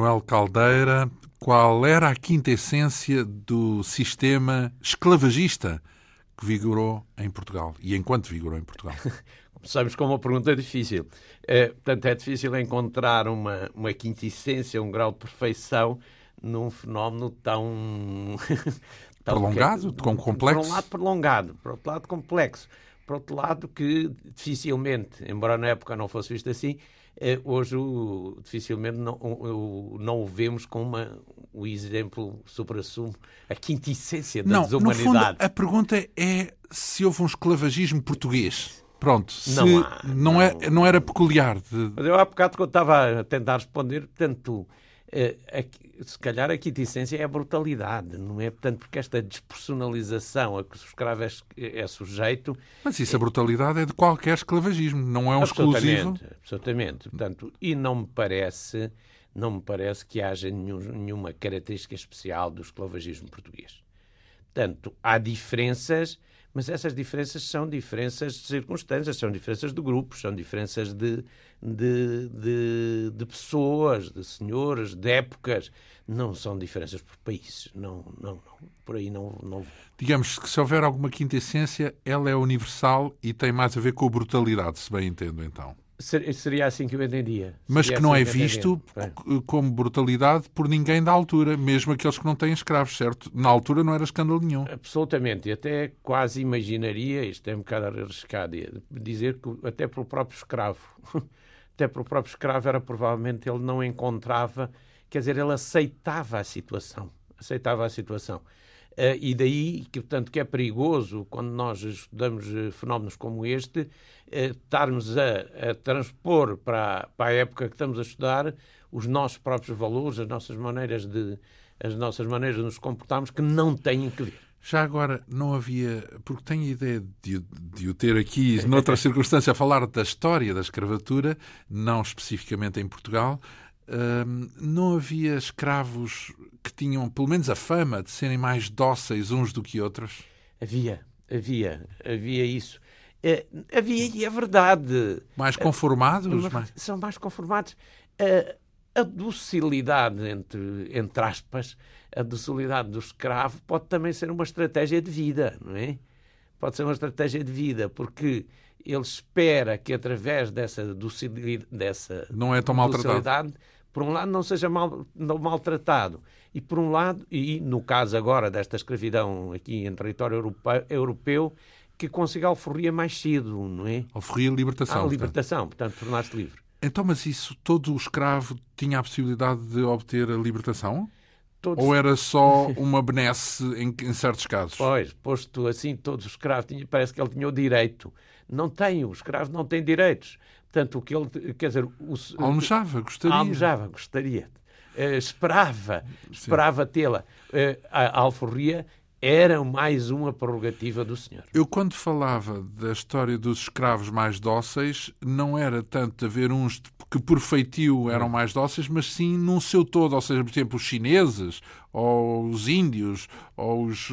Manuel Caldeira. Qual era a quinta essência do sistema esclavagista que vigorou em Portugal e enquanto vigorou em Portugal? Começamos com uma pergunta difícil. É, portanto, é difícil encontrar uma, uma quinta essência, um grau de perfeição num fenómeno tão. tão prolongado, que, tão complexo? Por um lado, prolongado, por outro lado, complexo. Por outro lado, que dificilmente, embora na época não fosse visto assim, hoje o, dificilmente não, o, não o vemos com uma, o exemplo supra-sumo, a quinta essência da não, desumanidade. Fundo, a pergunta é se houve um esclavagismo português. Pronto, se não, há, não, não, é, não era peculiar. De... Mas eu há bocado que eu estava a tentar responder, portanto, eh, se calhar a quintessência é a brutalidade, não é? Portanto, porque esta despersonalização a que o escravo é, é sujeito. Mas isso, a brutalidade é de qualquer esclavagismo, não é um exclusivo. Absolutamente. Portanto, e não me parece, não me parece que haja nenhum, nenhuma característica especial do esclavagismo português. Portanto, há diferenças mas essas diferenças são diferenças de circunstâncias, são diferenças de grupos, são diferenças de, de, de, de pessoas, de senhoras, de épocas. Não são diferenças por países. Não, não, não. Por aí não, não. Digamos que se houver alguma quinta essência, ela é universal e tem mais a ver com a brutalidade, se bem entendo então. Seria assim que eu entendia. Mas que assim não é visto como brutalidade por ninguém da altura, mesmo aqueles que não têm escravos, certo? Na altura não era escândalo nenhum. Absolutamente. E até quase imaginaria, isto é um bocado arriscado, dizer que até pelo próprio escravo, até pelo próprio escravo era provavelmente ele não encontrava, quer dizer, ele aceitava a situação. Aceitava a situação. Uh, e daí que, portanto, que é perigoso quando nós estudamos uh, fenómenos como este, uh, estarmos a, a transpor para, para, a época que estamos a estudar os nossos próprios valores, as nossas maneiras de as nossas maneiras de nos comportarmos que não têm que ver. Já agora, não havia, porque tenho a ideia de, de o ter aqui, noutra circunstância, a falar da história da escravatura, não especificamente em Portugal, não havia escravos que tinham pelo menos a fama de serem mais dóceis uns do que outros? Havia, havia, havia isso. É, havia, e é verdade. Mais conformados? É, mais... São mais conformados. A, a docilidade, entre, entre aspas, a docilidade do escravo pode também ser uma estratégia de vida, não é? Pode ser uma estratégia de vida, porque ele espera que através dessa docilidade, dessa não é tão maltratado por um lado, não seja mal, não maltratado, e por um lado, e no caso agora desta escravidão aqui em território europeu, europeu que consiga a alforria mais cedo, não é? Alforria libertação. A libertação, portanto, portanto tornar-se livre. Então, mas isso, todo o escravo tinha a possibilidade de obter a libertação? Todos... Ou era só uma benesse em, em, certos casos? Pois, posto assim, todos os escravos, tinha, parece que ele tinha o direito. Não tem, o escravo não tem direitos. Portanto, o que ele, quer dizer... O, almejava, gostaria. Almejava, gostaria. Uh, esperava, esperava tê-la. Uh, a alforria era mais uma prerrogativa do senhor. Eu, quando falava da história dos escravos mais dóceis, não era tanto haver uns que por feitio eram hum. mais dóceis, mas sim num seu todo. Ou seja, por exemplo, os chineses, ou os índios, ou os,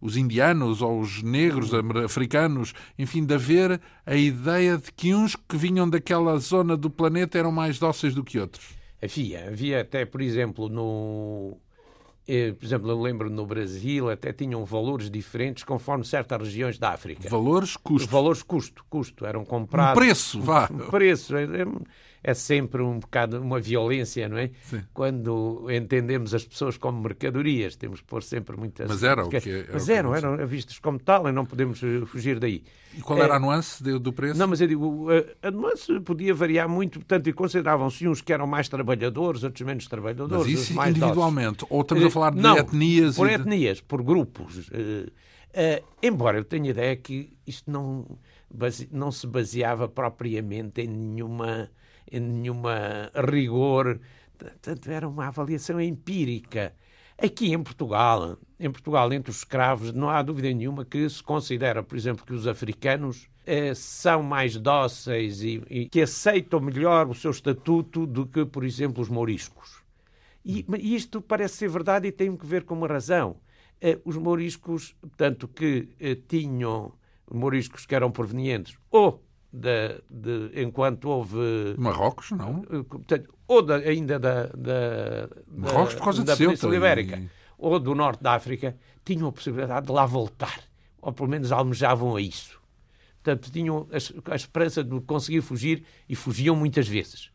os indianos, ou os negros hum. africanos, enfim, de haver a ideia de que uns que vinham daquela zona do planeta eram mais dóceis do que outros. Havia, havia até, por exemplo, no eh, por exemplo, eu lembro no Brasil até tinham valores diferentes conforme certas regiões da África. Valores custo. Valores custo, custo. Eram comprados. Um preço, vá. Um preço. É, sempre um bocado uma violência, não é? Sim. Quando entendemos as pessoas como mercadorias, temos que pôr sempre muitas. Mas era o que. Era mas eram, eram vistos como tal e não podemos eh, fugir daí. E qual era é, a nuance do preço? Não, mas eu digo, a, a nuance podia variar muito, portanto, e consideravam-se uns que eram mais trabalhadores, outros menos trabalhadores. Mas isso individualmente? Ou estamos a falar de não, etnias? Por etnias, por grupos. Uh, uh, embora eu tenha ideia que isto não, base, não se baseava propriamente em nenhuma nenhuma rigor. Portanto, era uma avaliação empírica. Aqui em Portugal, em Portugal, entre os escravos, não há dúvida nenhuma que se considera, por exemplo, que os africanos eh, são mais dóceis e, e, que aceitam melhor o seu estatuto do que, por exemplo, os mouriscos. E, isto parece ser verdade e tem que ver com uma razão. Eh, os mouriscos, tanto que eh, tinham mouriscos que eram provenientes ou de, de, enquanto houve. Marrocos, não? Ou da, ainda da, da, Marrocos por causa da de Península Ibérica, e- ou do norte da África, tinham a possibilidade de lá voltar. Ou pelo menos almejavam a isso. Portanto, tinham a, a esperança de conseguir fugir e fugiam muitas vezes.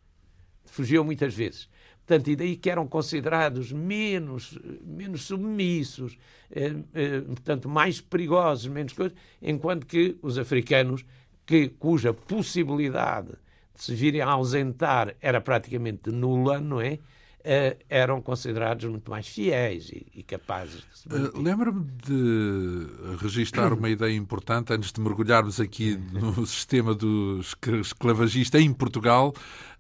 Fugiam muitas vezes. Portanto, e daí que eram considerados menos, menos submissos, eh, eh, portanto, mais perigosos, menos coisas, enquanto que os africanos, que, cuja possibilidade de se virem a ausentar era praticamente nula, não é? Eh, eram considerados muito mais fiéis e, e capazes de se Uh, manter. Lembro-me de registrar uma ideia importante antes de mergulharmos aqui no sistema do esclavagista em Portugal, uh,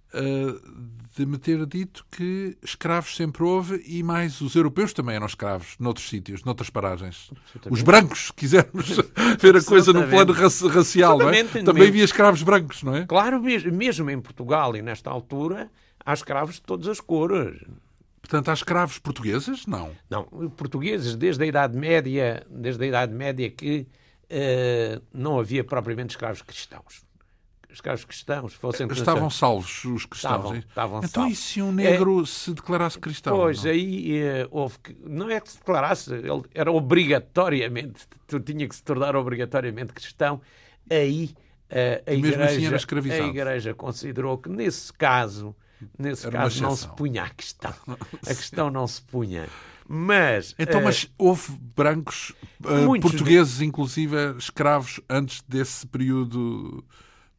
de me ter dito que escravos sempre houve e mais os europeus também eram escravos noutros sítios, noutras paragens. Os brancos, se quisermos ver a coisa no plano raci- racial, não é? Também havia escravos brancos, não é? Claro, mesmo, em Portugal e nesta altura, há escravos de todas as cores. Portanto, há escravos portugueses? Não. Não, portugueses desde a Idade Média, desde a Idade Média que eh, não havia propriamente escravos cristãos. Escravos cristãos fossem Estavam salvos os cristãos. Estavam, hein? estavam então, salvos. e se um negro se declarasse cristão? Pois, não? aí eh, houve que. Não é que se declarasse, ele era obrigatoriamente, tu tinha que se tornar obrigatoriamente cristão. Aí eh, a, mesmo igreja, assim era a igreja considerou que nesse caso, nesse Era caso não se punha a questão. A questão não se punha. Mas. Então, eh, mas houve brancos, uh, portugueses, inclusive, escravos antes desse período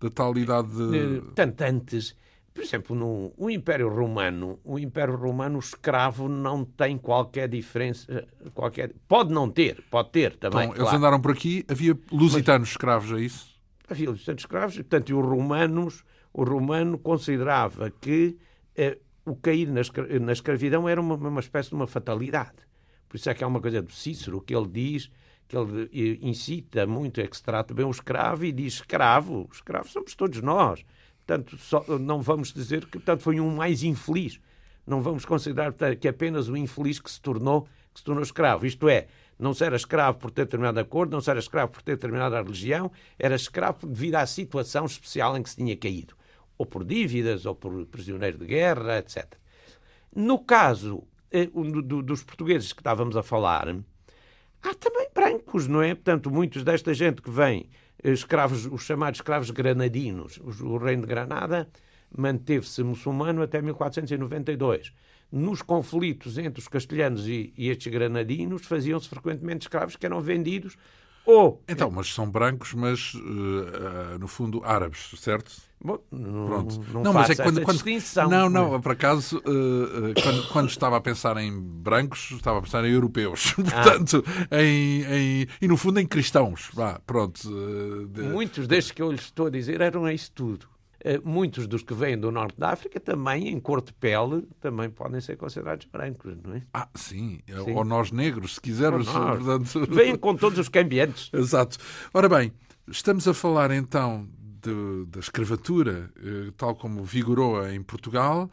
da tal idade de... tanto antes, por exemplo, no o Império Romano, o Império Romano, o escravo não tem qualquer diferença, qualquer, pode não ter, pode ter também. Então, eles claro. andaram por aqui, havia lusitanos escravos, é isso? havia tantos escravos, portanto, e os romanos, o romano considerava que eh, o cair na, escra- na escravidão era uma, uma espécie de uma fatalidade. Por isso é que há uma coisa do Cícero que ele diz, que ele incita muito a que se trate bem o escravo e diz escravo, escravos somos todos nós. Portanto, só- não vamos dizer que portanto, foi um mais infeliz. Não vamos considerar portanto, que apenas o infeliz que se tornou, que se tornou escravo. Isto é, não se era escravo por ter determinada cor, não se era escravo por ter determinada religião, era escravo devido à situação especial em que se tinha caído. Ou por dívidas, ou por prisioneiro de guerra, etc. No caso eh, dos portugueses que estávamos a falar, há também brancos, não é? Portanto, muitos desta gente que vem, eh, escravos, os chamados escravos granadinos, os- o reino de Granada manteve-se muçulmano até 1492. Nos conflitos entre os castelhanos e, e estes granadinos, faziam-se frequentemente escravos que eram vendidos ou... Então, mas são brancos, mas, uh, uh, no fundo, árabes, certo? Bom, não, Pronto. não, mas é quando, quando- distinção. Não, não, por acaso, uh, quando, quando estava a pensar em brancos, estava a pensar em europeus. Ah. Portanto, em, em- e no fundo em cristãos. Vá, pronto. de- Muitos destes que eu lhes estou a dizer eram isso tudo. Eh, Muitos dos que vêm do norte da África também, em cor de pele, também podem ser considerados brancos, não é? Ah, sim. Sim. Ou nós negros, se quisermos. Portanto- Vêm com todos os cambiantes. Exato. Ora bem, estamos a falar então de- da escravatura, eh, tal como vigorou em Portugal.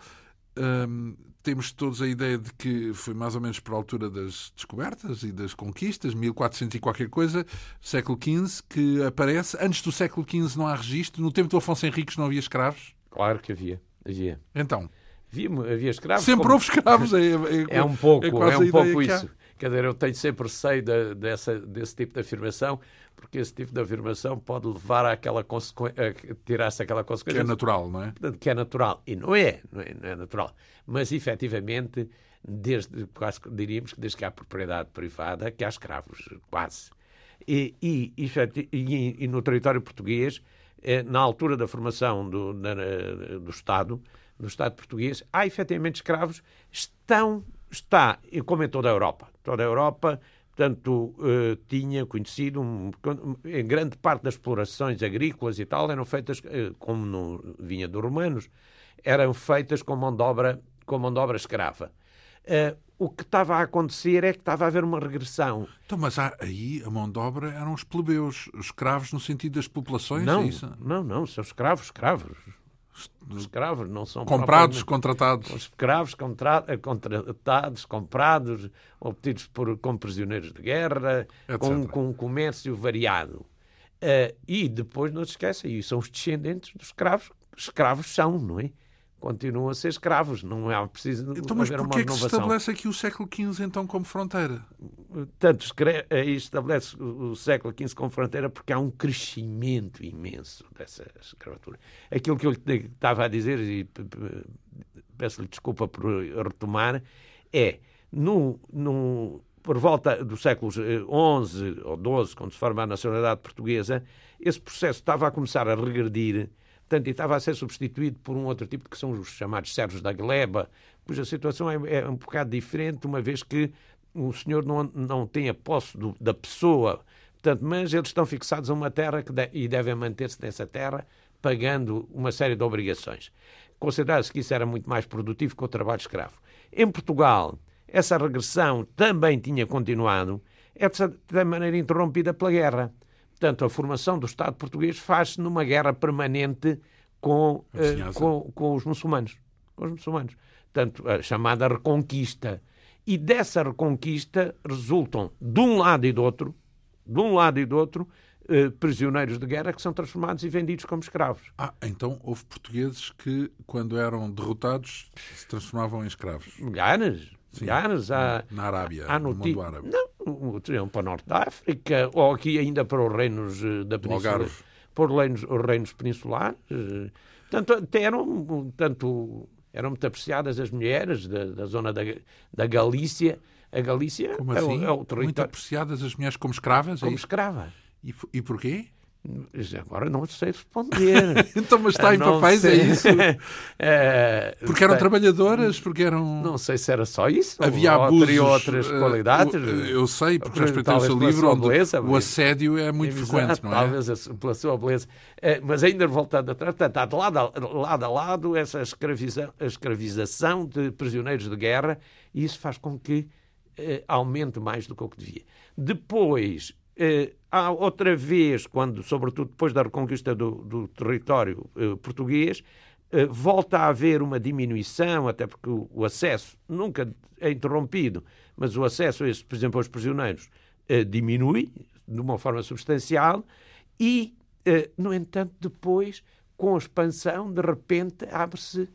Hum, temos todos a ideia de que foi mais ou menos por altura das descobertas e das conquistas, 1400 e qualquer coisa, século XV, que aparece. Antes do século XV não há registro. No tempo do Afonso Henriques não havia escravos. Claro que havia. Havia. Então, Havia, havia escravos. sempre como- houve escravos. É, é- É um pouco, é é, um pouco isso. Quer dizer, eu tenho sempre receio da- dessa, desse tipo de afirmação, porque esse tipo de afirmação pode levar àquela consequência, tirar-se aquela Que consequência é natural, não é? portanto, que é natural. E não é, não é, não é natural. Mas, efetivamente, desde, quase que diríamos que desde que há propriedade privada, que há escravos, quase. E, e, e- e no território português, eh, na altura da formação do, da- do Estado, do Estado português, há efetivamente escravos, estão, está, e como em toda a Europa, toda a Europa, portanto, eh, tinha conhecido, um- em grande parte das explorações agrícolas e tal, eram feitas, eh, como no, vinha dos romanos, eram feitas com mão de obra, com mão de obra escrava. Eh, o que estava a acontecer é que estava a haver uma regressão. Então, mas há- aí a mão de obra eram os plebeus, os escravos no sentido das populações, não, é não, não, são escravos, escravos. Escravos não são Comprados, contratados. Os escravos contra- eh, contratados, comprados, obtidos por, como prisioneiros de guerra, com, com um comércio variado. Uh, e depois, não se esqueça, e são os descendentes dos escravos. Escravos são, não é? Continuam a ser escravos, não é preciso então, mas porquê é que se estabelece aqui o século XV então como fronteira? Tanto estabelece o século XV como fronteira porque há um crescimento imenso dessa escravatura. Aquilo que eu lhe estava a dizer, e peço-lhe desculpa por retomar, é no, no, por volta dos séculos XI eh, ou XII, quando se forma a nacionalidade portuguesa, esse processo estava a começar a regredir, portanto, e estava a ser substituído por um outro tipo, que são os chamados servos da gleba, cuja situação é, é um bocado diferente, uma vez que o senhor não, não tem a posse do, da pessoa, portanto, mas eles estão fixados a uma terra que de, e devem manter-se nessa terra, pagando uma série de obrigações. Considerava-se que isso era muito mais produtivo que o trabalho escravo. Em Portugal, essa regressão também tinha continuado, é de maneira interrompida pela guerra. Portanto, a formação do Estado português faz-se numa guerra permanente com, uh, com, com, os muçulmanos. Com os muçulmanos. Portanto, a chamada reconquista. E dessa reconquista resultam, de um lado e do outro, de um lado e do outro, eh, prisioneiros de guerra que são transformados e vendidos como escravos. Ah, então houve portugueses que, quando eram derrotados, se transformavam em escravos. Milhares. Sim, há, na Arábia, há no mundo árabe. Não, para o Norte da África, ou aqui ainda para os reinos eh, da Península. Para os reinos, os reinos peninsulares. Eh, tanto, até eram, tanto, eram muito apreciadas as mulheres da, da zona da, da Galícia. A Galícia como assim? é, o, é o território... Muito apreciadas as mulheres como escravas? É como é escravas. E, e porquê? Agora não sei responder. então, mas está em papéis, é isso? é, porque eram trabalhadoras, porque eram. Não sei se era só isso. Havia abusos. Teria outras eh, qualidades. eu sei, porque já o seu livro, onde beleza, o assédio é muito exato, frequente, não é? Talvez pela sua beleza. É, mas ainda voltando atrás, portanto, há de lado a, lado a lado essa escravização, escravização de prisioneiros de guerra e isso faz com que eh, aumente mais do que o que devia. Depois, há outra vez, quando, sobretudo depois da reconquista do, do território eh, português, eh, volta a haver uma diminuição, até porque o, acesso nunca é interrompido, mas o acesso, a esse, por exemplo, aos prisioneiros eh, diminui de uma forma substancial e, eh, no entanto, depois, com a expansão, de repente abre-se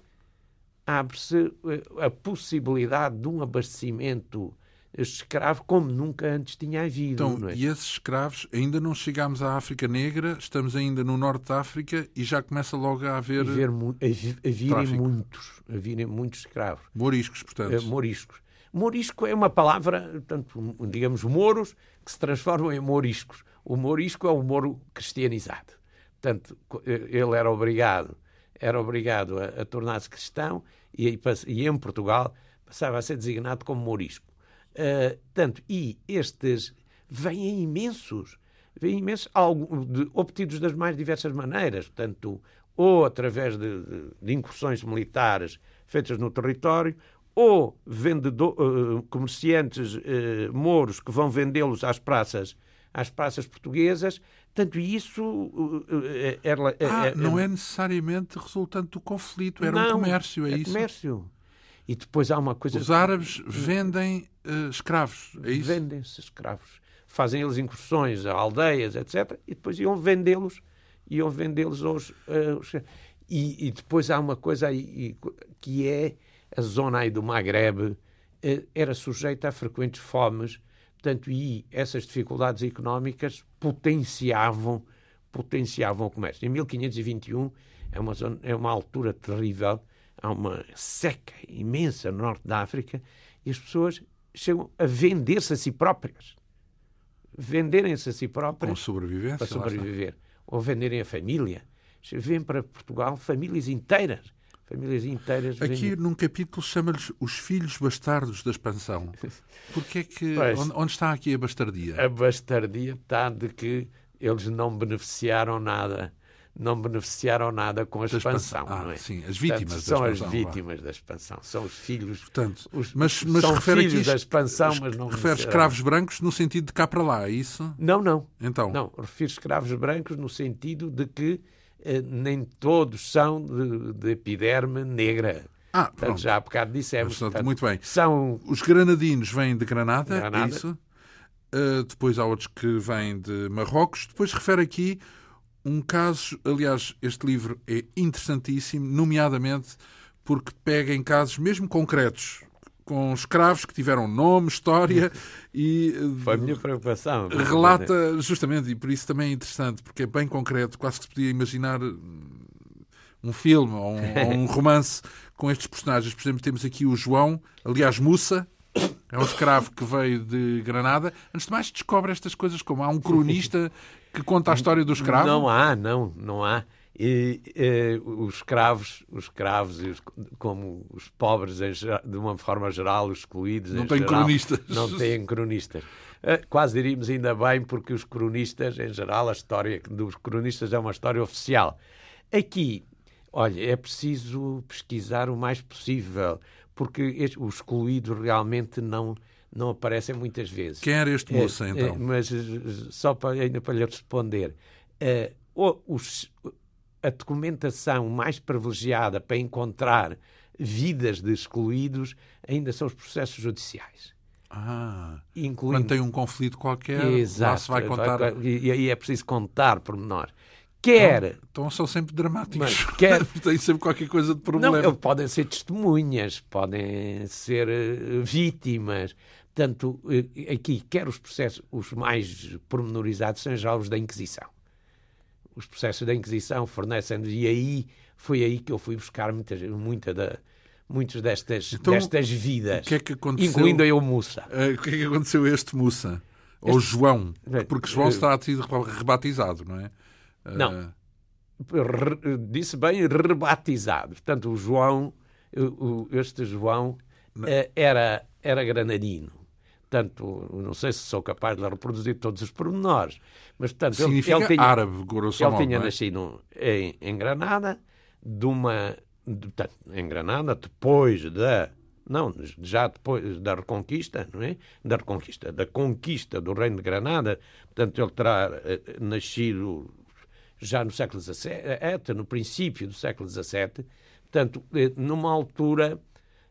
abre-se eh, a possibilidade de um abastecimento escravo como nunca antes tinha havido. Então, é? e esses escravos, ainda não chegámos à África Negra, estamos ainda no norte da África e já começa logo a haver. A, ver, a, a virem muitos, a virem muitos escravos. Moriscos, portanto. Uh, moriscos. Morisco é uma palavra, portanto, digamos, moros que se transformam em moriscos. O morisco é o moro cristianizado. Portanto, eh, ele era obrigado, era obrigado a, a tornar-se cristão e, e em Portugal passava a ser designado como morisco. Uh, tanto, e estes vêm imensos, vêm imensos, algo, de, obtidos das mais diversas maneiras, portanto, ou através de, de, de incursões militares feitas no território, ou vendedor, uh, comerciantes uh, mouros que vão vendê-los às praças, às praças portuguesas. Tanto isso era, ah, não é necessariamente resultante do conflito, era não, um comércio, é, é isso? comércio. E depois há uma coisa. Os árabes vendem uh, escravos, é isso? Vendem-se escravos. Fazem eles incursões a aldeias, etc. E depois iam vendê-los. Iam vendê-los aos. Uh, e, e, depois há uma coisa aí que é a zona aí do Maghreb uh, era sujeita a frequentes fomes. Portanto, e essas dificuldades económicas potenciavam, potenciavam o comércio. Em 1521 é uma, zona, é uma altura terrível há uma seca imensa no norte da África e as pessoas chegam a vender-se a si próprias. Venderem-se a si próprias. Com sobrevivência. Para sobreviver. Ou venderem a família. Vêm para Portugal famílias inteiras. Famílias inteiras. Aqui vendem... num capítulo chama-lhes os filhos bastardos da expansão. Porque é que. Onde, onde está aqui a bastardia? A bastardia está de que eles não beneficiaram nada não beneficiaram nada com a expansão. Ah, não é? sim, as vítimas Portanto, da são expansão. São as vítimas da expansão, são os filhos. Portanto, os, mas, mas são refere filhos aqui, da expansão, mas não refere escravos brancos no sentido de cá para lá, é isso? Não, não. Então? Não, refiro escravos brancos no sentido de que eh, nem todos são de, de epiderme negra. Ah, portanto, pronto. já há bocado dissemos. Portanto, muito bem. São... Os granadinos vêm de Granada, Granada. é isso? Uh, depois há outros que vêm de Marrocos. Depois refere aqui um caso, aliás, este livro é interessantíssimo, nomeadamente porque pega em casos mesmo concretos, com escravos que tiveram nome, história e. Foi a minha preocupação. Relata, justamente, e por isso também é interessante, porque é bem concreto, quase que se podia imaginar um filme ou um, ou um romance com estes personagens. Por exemplo, temos aqui o João, aliás, Mussa, é um escravo que veio de Granada. Antes de mais, descobre estas coisas como há um cronista que conta a história do escravo. Não há, não, não há. E, e, os escravos, os escravos, os, como os pobres, de uma forma geral, os excluídos, não têm cronistas. Não têm cronistas. Eh, quase diríamos ainda bem, porque os cronistas, em geral, a história dos cronistas é uma história oficial. Aqui, olha, é preciso pesquisar o mais possível, porque os excluídos realmente não não aparecem muitas vezes. Quem era este moço, é, então? Mas só para, ainda para lhe responder, os, a documentação mais privilegiada para encontrar vidas de excluídos ainda são os processos judiciais. Ah, incluindo... quando tem um conflito qualquer, Exato, lá se vai contar... e aí é preciso contar pormenor. Quer... Então, então são sempre dramáticos. quer... tem sempre qualquer coisa de problema. Não, podem ser testemunhas, podem ser vítimas. Portanto, uh, aqui, quer os processos, os mais pormenorizados, são já os da Inquisição os processos da Inquisição fornecem e aí foi aí que eu fui buscar muitas, muita da, muitas destas, então, destas vidas, que é que incluindo eu Mussa. Uh, o que é que aconteceu a este Mussa? Ou este... João? Porque João uh, terá sido rebatizado, não é? Uh... Não. Re, disse bem rebatizado. Portanto, o João, este João, era, era granadino. Portanto, não sei se sou capaz de reproduzir todos os pormenores, mas portanto, Significa ele, ele tinha, árabe, grosso Ele tinha é? nascido em, em, Granada, de uma, de, portanto, em Granada, depois da não, já depois da Reconquista, não é? Da Reconquista, da conquista do Reino de Granada, portanto, ele terá eh, nascido já no século XVII, no princípio do século XVII, portanto, eh, numa altura,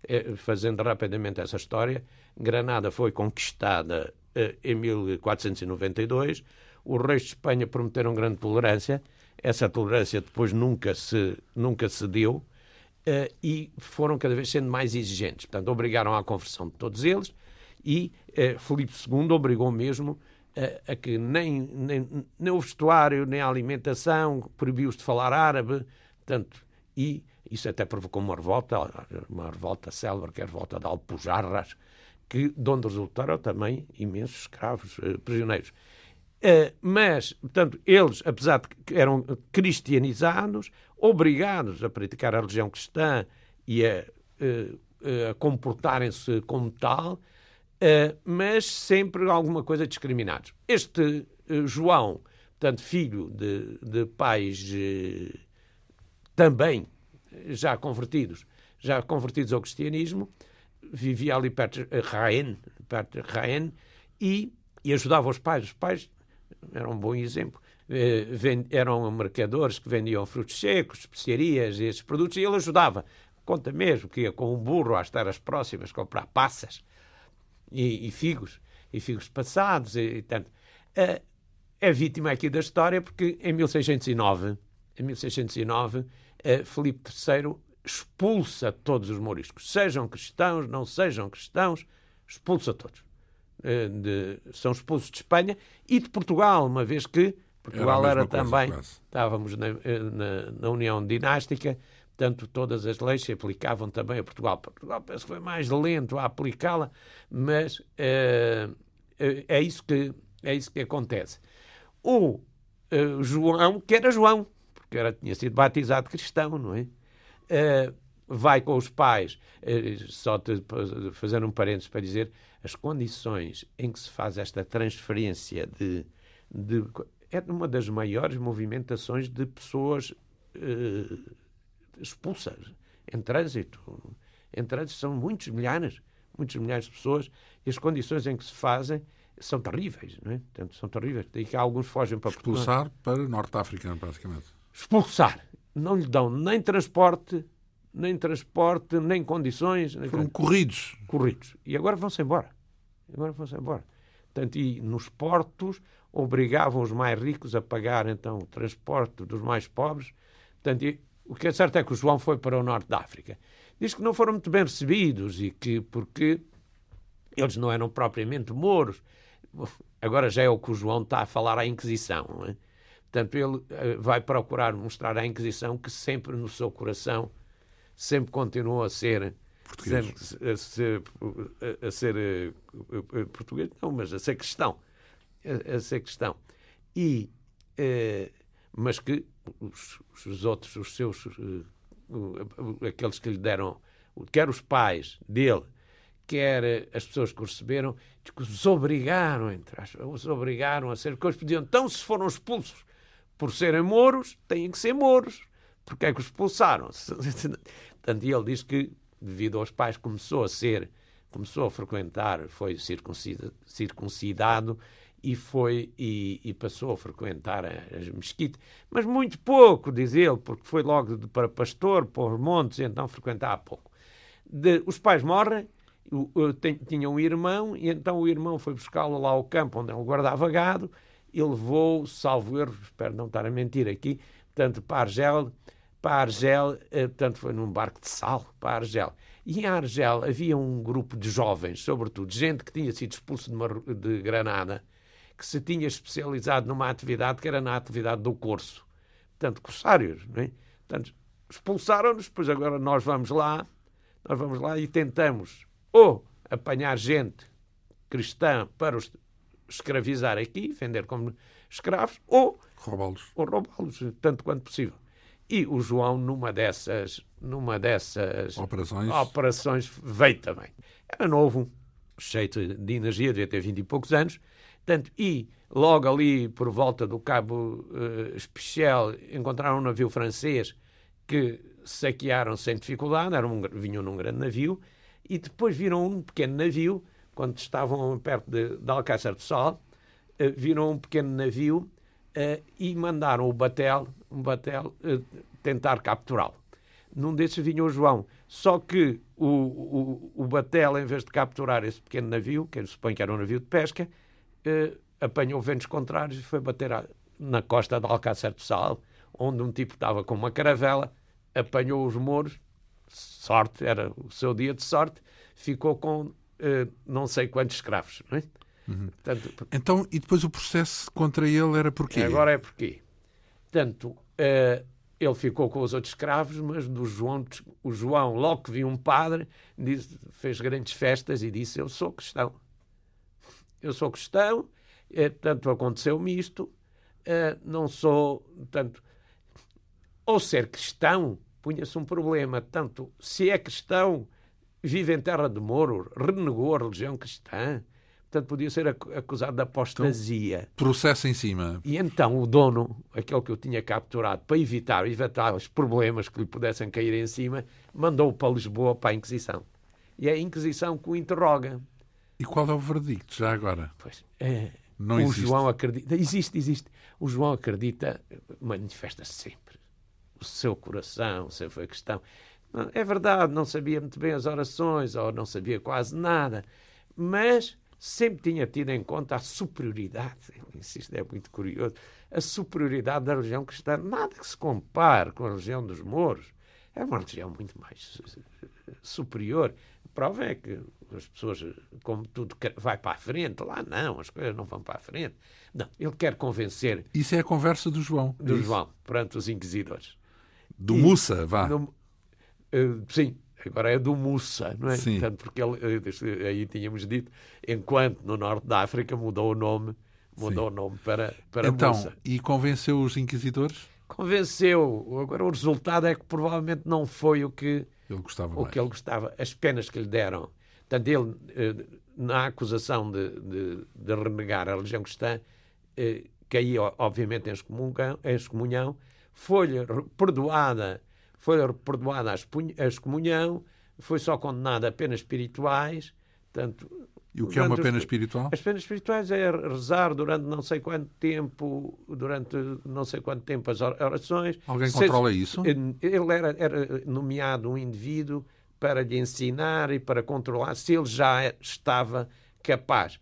eh, fazendo rapidamente essa história, Granada foi conquistada uh, em 1492. Os reis de Espanha prometeram grande tolerância. Essa tolerância depois nunca se, nunca se deu uh, e foram cada vez sendo mais exigentes. Portanto, obrigaram à conversão de todos eles e uh, Filipe II obrigou mesmo a que nem, nem, nem o vestuário, nem a alimentação, proibiu-os de falar árabe, portanto, e isso até provocou uma revolta, uma revolta célebre, que é a revolta de Alpujarras, que, de onde resultaram também imensos escravos, uh, prisioneiros. Uh, mas, portanto, eles, apesar de que eram cristianizados, obrigados a praticar a religião cristã e a, uh, a comportarem-se como tal, mas sempre alguma coisa discriminados. Este João, portanto, filho de, de pais também já convertidos, já convertidos ao cristianismo, vivia ali perto de Raen, perto de Raen e, e ajudava os pais. Os pais eram um bom exemplo. Eh, eram mercadores que vendiam frutos secos, especiarias e esses produtos, e ele ajudava. Conta mesmo que ia com um burro às terras próximas comprar passas e, e figos, e figos passados, e, e tanto. Uh, é vítima aqui da história porque em 1609, em 1609, uh, Filipe III expulsa todos os moriscos, sejam cristãos, não sejam cristãos, expulsa todos. Eh, de, são expulsos de Espanha e de Portugal, uma vez que Portugal era, era também, estávamos na, eh, na, na, União Dinástica, portanto todas as leis se aplicavam também a Portugal. Portugal parece que foi mais lento a aplicá-la, mas é, é, isso que, é isso que acontece. O João, que era João, porque era, tinha sido batizado cristão, não é? Uh, vai com os pais, uh, só te, fazendo um parênteses para dizer, as condições em que se faz esta transferência de, de é uma das maiores movimentações de pessoas uh, expulsas em trânsito. Em trânsito são muitos milhares, muitos milhares de pessoas, e as condições em que se fazem são terríveis, não é? Portanto, são terríveis. Daí que alguns fogem para Expulsar Portugal. para Norte África, praticamente. Expulsar não lhe dão nem transporte, nem transporte, nem condições. Nem Foram corridos. Corridos. E agora vão-se embora. Agora vão-se embora. Portanto, e nos portos obrigavam os mais ricos a pagar então o transporte dos mais pobres. Portanto, e, o que é certo é que o João foi para o norte da África. Diz que não foram muito bem recebidos e que porque eles não eram propriamente mouros. Agora já é o que o João está a falar à Inquisição. Não é? Portanto, ele eh, vai procurar mostrar à Inquisição que sempre no seu coração sempre continuou a ser português. a ser, a ser uh, português, não, mas a ser cristão. A, a ser cristão. E, mas que os, os, outros, os seus, aqueles que lhe deram, quer os pais dele, quer as pessoas que o receberam, que os obrigaram, entre aspas, os obrigaram a ser, porque eles pediam, então se foram expulsos por serem mouros, têm que ser mouros. Porque é que os expulsaram? Portanto, ele diz que, devido aos pais, começou a ser, começou a frequentar, foi circuncidado e foi e, e, passou a frequentar as mesquitas, mas muito pouco, diz ele, porque foi logo de, para pastor, para os montes, então frequentava pouco. De, os pais morrem, tinha um irmão, e então o irmão foi buscá-lo lá ao campo onde ele guardava gado, e levou, salvo erro, espero não estar a mentir aqui, portanto, para Argel, para Argel, eh, portanto, foi num barco de sal para Argel. E em Argel havia um grupo de jovens, sobretudo, gente que tinha sido expulso de, uma, de Granada, que se tinha especializado numa atividade que era na atividade do curso. Portanto, corsários, não é? Portanto, expulsaram-nos, pois agora nós vamos lá, nós vamos lá e tentamos ou apanhar gente cristã para os escravizar aqui, vender como escravos, ou roubá-los, ou roubá-los, tanto quanto possível. E o João, numa dessas, numa dessas operações. operações, veio também. Era novo, cheio de energia, devia ter vinte e poucos anos, tanto, e logo ali, por volta do Cabo uh, Especial, encontraram um navio francês que saquearam sem dificuldade, era um, vinham num grande navio, e depois viram um pequeno navio quando estavam perto de, de Alcácer do Sal, uh, viram um pequeno navio uh, e mandaram o batel, um batel uh, tentar capturá-lo. Num desses vinha o João. Só que o, o, o batel, em vez de capturar esse pequeno navio, que eu suponho que era um navio de pesca, apanhou ventos contrários e foi bater na costa de Alcácer do Sal, onde um tipo estava com uma caravela, apanhou os mouros, sorte, era o seu dia de sorte, ficou com não sei quantos escravos. Não é? Uhum. Portanto, então, e depois o processo contra ele era porquê? Agora é porquê. Portanto, uh, ele ficou com os outros escravos, mas do João, o João, logo que viu um padre, disse, fez grandes festas e disse: Eu sou cristão. Eu sou cristão, é, portanto, aconteceu-me isto. Não sou. Portanto, ou ser cristão, punha-se um problema. Tanto se é cristão, vive em terra de Moro, renegou a religião cristã, portanto podia ser acusado de apostasia. Então, processo em cima. E então o dono, aquele que eu tinha capturado, para evitar, evitar os problemas que lhe pudessem cair em cima, mandou-o para Lisboa para a Inquisição. E é a Inquisição que o interroga. E qual é o verdicto, já agora? Pois, é, Não o existe. João acredita. Existe, existe. O João acredita, manifesta-se sempre. O seu coração, sempre foi questão. É verdade, não sabia muito bem as orações, ou não sabia quase nada, mas sempre tinha tido em conta a superioridade, eu insisto, é muito curioso, a superioridade da religião cristã. Nada que se compare com a religião dos mouros. É uma religião muito mais superior. A prova é que as pessoas, como tudo vai para a frente, lá não, as coisas não vão para a frente. Não, ele quer convencer. Isso é a conversa do João. Do João, perante os inquisidores. Do e, Mussa, vá. Uh, sim, agora é do Mussa, não é? Sim. Portanto, porque ele, eh, aí tínhamos dito, enquanto no norte da África mudou o nome, mudou Sim. o nome para, para então, Mussa. E convenceu os inquisidores? Convenceu. Agora o resultado é que provavelmente não foi o que ele gostava. O mais. que ele gostava, as penas que lhe deram. Portanto, ele, eh, na acusação de, de, de renegar a religião cristã, caía, obviamente, em excomunhão, em excomunhão foi-lhe perdoada foi perdoada a excomunhão, foi só condenada a penas espirituais. Portanto, e o que é uma pena espiritual? As penas espirituais é rezar durante não sei quanto tempo, durante não sei quanto tempo as orações. Alguém controla isso? Ele era, era nomeado um indivíduo para lhe ensinar e para controlar se ele já estava capaz.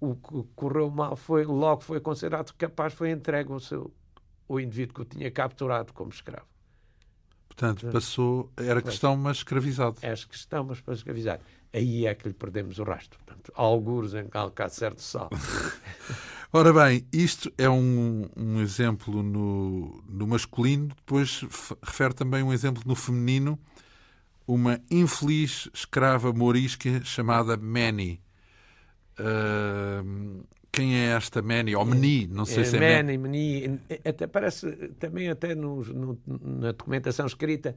o que correu mal foi, logo foi considerado capaz, foi entregue o, seu, o indivíduo que o tinha capturado como escravo. Portanto, passou, era questão, mas escravizado. É questão, mas para escravizar. Aí é que lhe perdemos o rastro. Portanto, algures em calcar certo sal. Ora bem, isto é um, um exemplo no, no masculino, depois refere também um exemplo no feminino, uma infeliz escrava morisca chamada Manny. Uh, quem é esta Manny? Ou Meni, não sei é, se é Manny. Meni, até parece, também até no, no, na documentação escrita,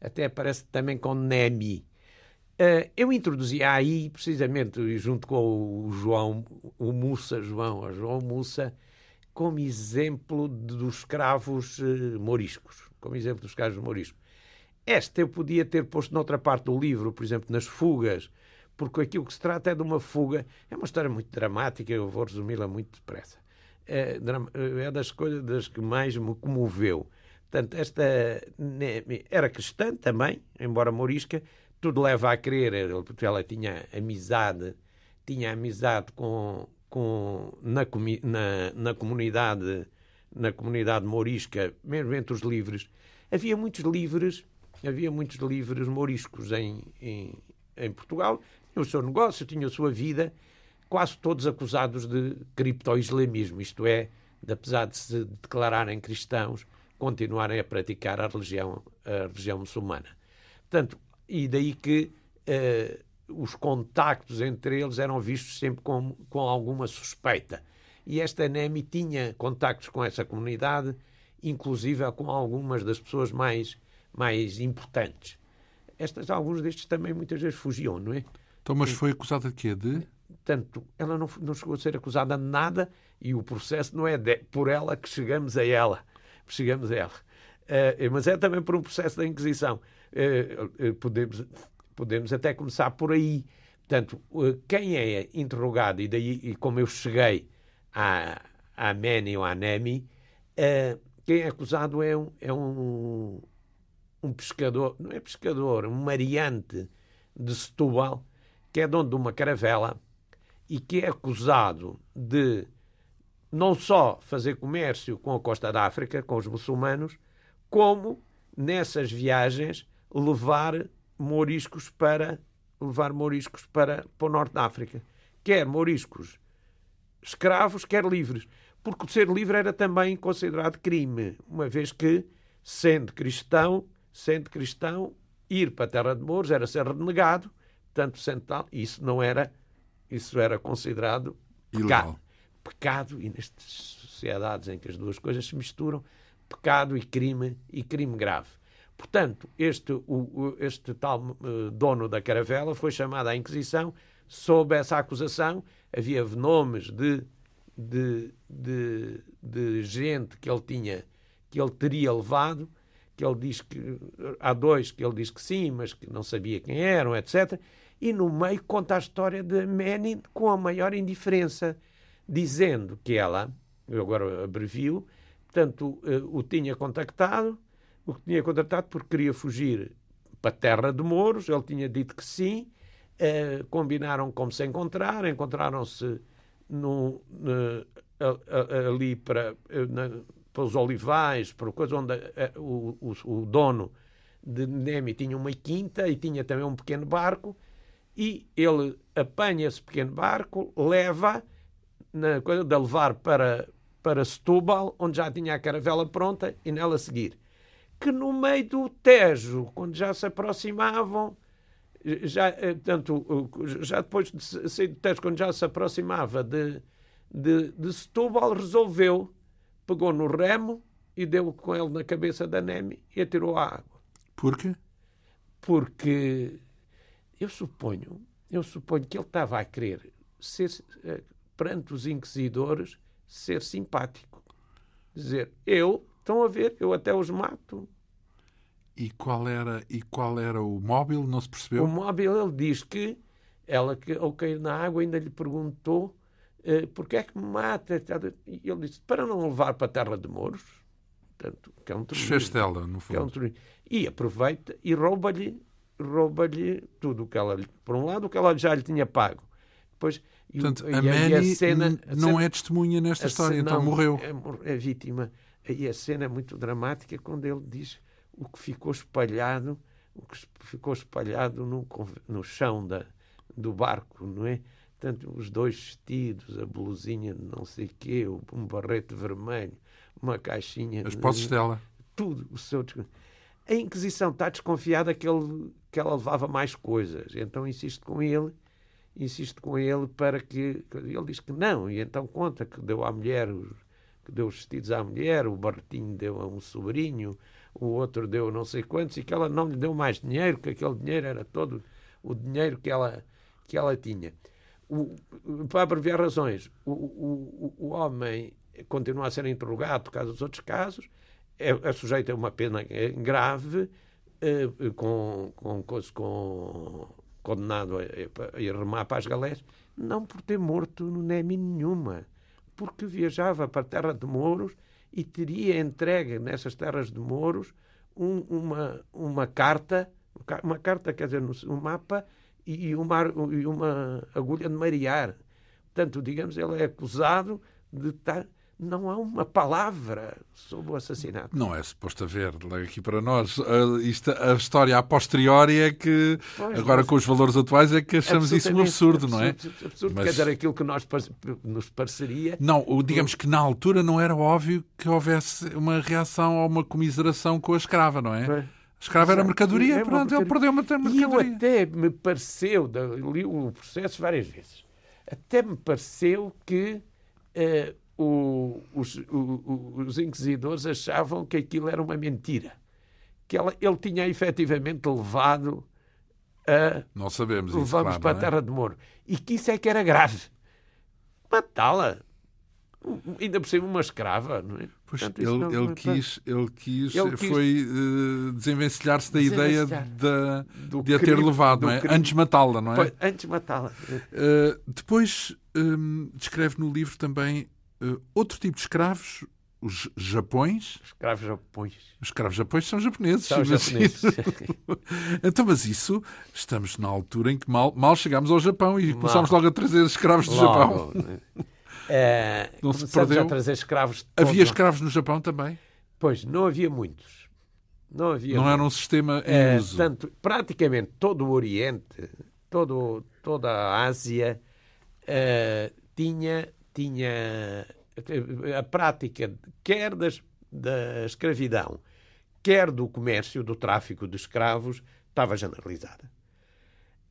até aparece também com Nemi. Uh, eu introduzi aí, precisamente, junto com o João, o Mussa, João, o João Mussa, como exemplo dos escravos uh, moriscos. Como exemplo dos escravos moriscos. Esta eu podia ter posto noutra parte do livro, por exemplo, nas fugas, porque aquilo que se trata é de uma fuga. É uma história muito dramática, eu vou resumi-la muito depressa. É, é das coisas das que mais me comoveu. Portanto, esta era cristã também, embora morisca, tudo leva a crer, ela tinha amizade, tinha amizade com, com na, na, na comunidade na comunidade morisca, mesmo entre os livres, havia muitos livres havia muitos livres moriscos em, em, em Portugal, tinham o seu negócio, tinham a sua vida, quase todos acusados de cripto-islamismo, isto é, de, apesar de se declararem cristãos, continuarem a praticar a religião, a religião muçulmana. Portanto, e daí que uh, os contactos entre eles eram vistos sempre com, com alguma suspeita. E esta NEMI tinha contactos com essa comunidade, inclusive com algumas das pessoas mais mais importantes. Estas, alguns destes também muitas vezes fugiam, não é? Então, mas foi acusada de quê? De? Tanto, ela não, não chegou a ser acusada de nada e o processo não é de, por ela que chegamos a ela. Chegamos a ela. Uh, mas é também por um processo da Inquisição. Uh, uh, podemos, podemos até começar por aí. Portanto, quem é interrogado, e daí, e como eu cheguei à, à Meni ou à Nemi, quem é acusado é um, é um, um pescador, não é pescador, um mariante de Setúbal, que é dono de uma caravela e que é acusado de não só fazer comércio com a costa da África, com os muçulmanos, como nessas viagens levar moriscos para levar moriscos para, para o norte da África, quer moriscos escravos, quer livres, porque ser livre era também considerado crime, uma vez que, sendo cristão, sendo cristão, ir para a terra de Mouros era ser renegado, tanto sendo tal, isso não era, isso era considerado pecado. Pecado, e nestas sociedades em que as duas coisas se misturam, pecado e crime, e crime grave. Portanto, este, o, este tal uh, dono da caravela foi chamado à Inquisição sob essa acusação. Havia nomes de, de, de, de gente que ele tinha, que ele teria levado, que ele diz que há dois que ele diz que sim, mas que não sabia quem eram, etc. E no meio conta a história de Manning com a maior indiferença, dizendo que ela, eu agora abrevio, portanto, eh, o tinha contactado, o que tinha contactado porque queria fugir para a terra de Mouros, ele tinha dito que sim, eh, combinaram como se encontrar, encontraram-se ali para, eh, pelos olivais, por coisa onde eh, o, o, o dono de Nemi tinha uma quinta e tinha também um pequeno barco e ele apanha esse pequeno barco, leva na coisa de levar para, para Setúbal, onde já tinha a caravela pronta e nela seguir. Que no meio do Tejo, quando já se aproximavam, já, eh, tanto, já depois de sair do Tejo, quando já se aproximava de, de, de Setúbal, resolveu pegou no remo e deu com ele na cabeça da Nemi e atirou à água. Por quê? Porque eu suponho, eu suponho que ele estava a querer ser eh, perante os inquisidores ser simpático. Dizer, eu, estão a ver, eu até os mato. E qual era, e qual era o móvel? Não se percebeu? O móvel, ele diz que ela, que, ao cair na água, ainda lhe perguntou uh, porque é que me mata? E ele disse, para não levar para a terra de Mouros, portanto, que é um Desfez dela, no fundo. É um e aproveita e rouba-lhe rouba-lhe tudo o que ela por um lado o que ela já lhe tinha pago depois E, Portanto, a Manny cena, não cena, é testemunha nesta história, então morreu. É, é vítima. E a cena é muito dramática quando ele diz o que ficou espalhado, o que ficou espalhado no, no chão da, do barco, não é? Tanto os dois vestidos, a blusinha de não sei quê, um barrete vermelho, uma caixinha. As posses dela. Tudo. O seu... A Inquisição está desconfiada que, ele, que ela levava mais coisas. Então insiste com ele, insiste com ele para que. Ele diz que não, e então conta que deu à mulher, que deu os vestidos à mulher, o barretinho deu a um sobrinho, o outro deu não sei quantos, e que ela não lhe deu mais dinheiro, que aquele dinheiro era todo o dinheiro que ela, que ela tinha. O, para abreviar razões, o, o, o homem continua a ser interrogado por causa dos outros casos, é, é sujeito a uma pena grave, é, com, com, com, condenado a, ir remar para as galés, não por ter morto no Nemi nenhuma, porque viajava para a terra de Mouros e teria entregue nessas terras de Mouros um, uma, uma carta, uma carta, quer dizer, um mapa e uma, e uma agulha de marear. Portanto, digamos, ele é acusado de estar não há uma palavra sobre o assassinato. Não é suposto haver aqui para nós. A, isto, a história a posteriori é que, pois, agora com os valores atuais, é que achamos isso um absurdo, absurdo, não é? Absurdo, Mas... quer dizer, aquilo que nós, nos pareceria. Não, digamos que na altura não era óbvio que houvesse uma reação ou uma comiseração com a escrava, não é? Pois. A escrava era mercadoria, é pronto, mercadoria. ele perdeu uma mercadoria. E eu até me pareceu, li o processo várias vezes, até me pareceu que. Uh, o, os, o, os, inquisidores achavam que aquilo era uma mentira. Que ela, ele tinha efetivamente levado a. Não sabemos isso. Levamos claro, para a é? Terra de Moro. E que isso é que era grave. Matá-la. Ainda por cima uma escrava, não é? Pois, Portanto, ele, não, ele, quis, ele quis, ele quis foi uh, desenvencilhar-se da ideia de, de a ter levado, não é? Antes matá-la, não é? Foi, antes matá-la. Uh, depois um, descreve no livro também uh, outro tipo de escravos, os japões. Escravos japões. Os escravos japões são japoneses. São japoneses. então, mas isso, estamos na altura em que mal, mal chegamos ao Japão e mal. começámos logo a trazer escravos do logo. Japão. É, não se perdeu. a trazer escravos. Havia escravos no Japão também? Pois, não havia muitos. Não havia. Não muitos. era um sistema em é, uso. Tanto, praticamente todo o Oriente, todo, toda a Ásia uh, tinha tinha a prática quer das, da escravidão, quer do comércio, do tráfico de escravos, estava generalizada.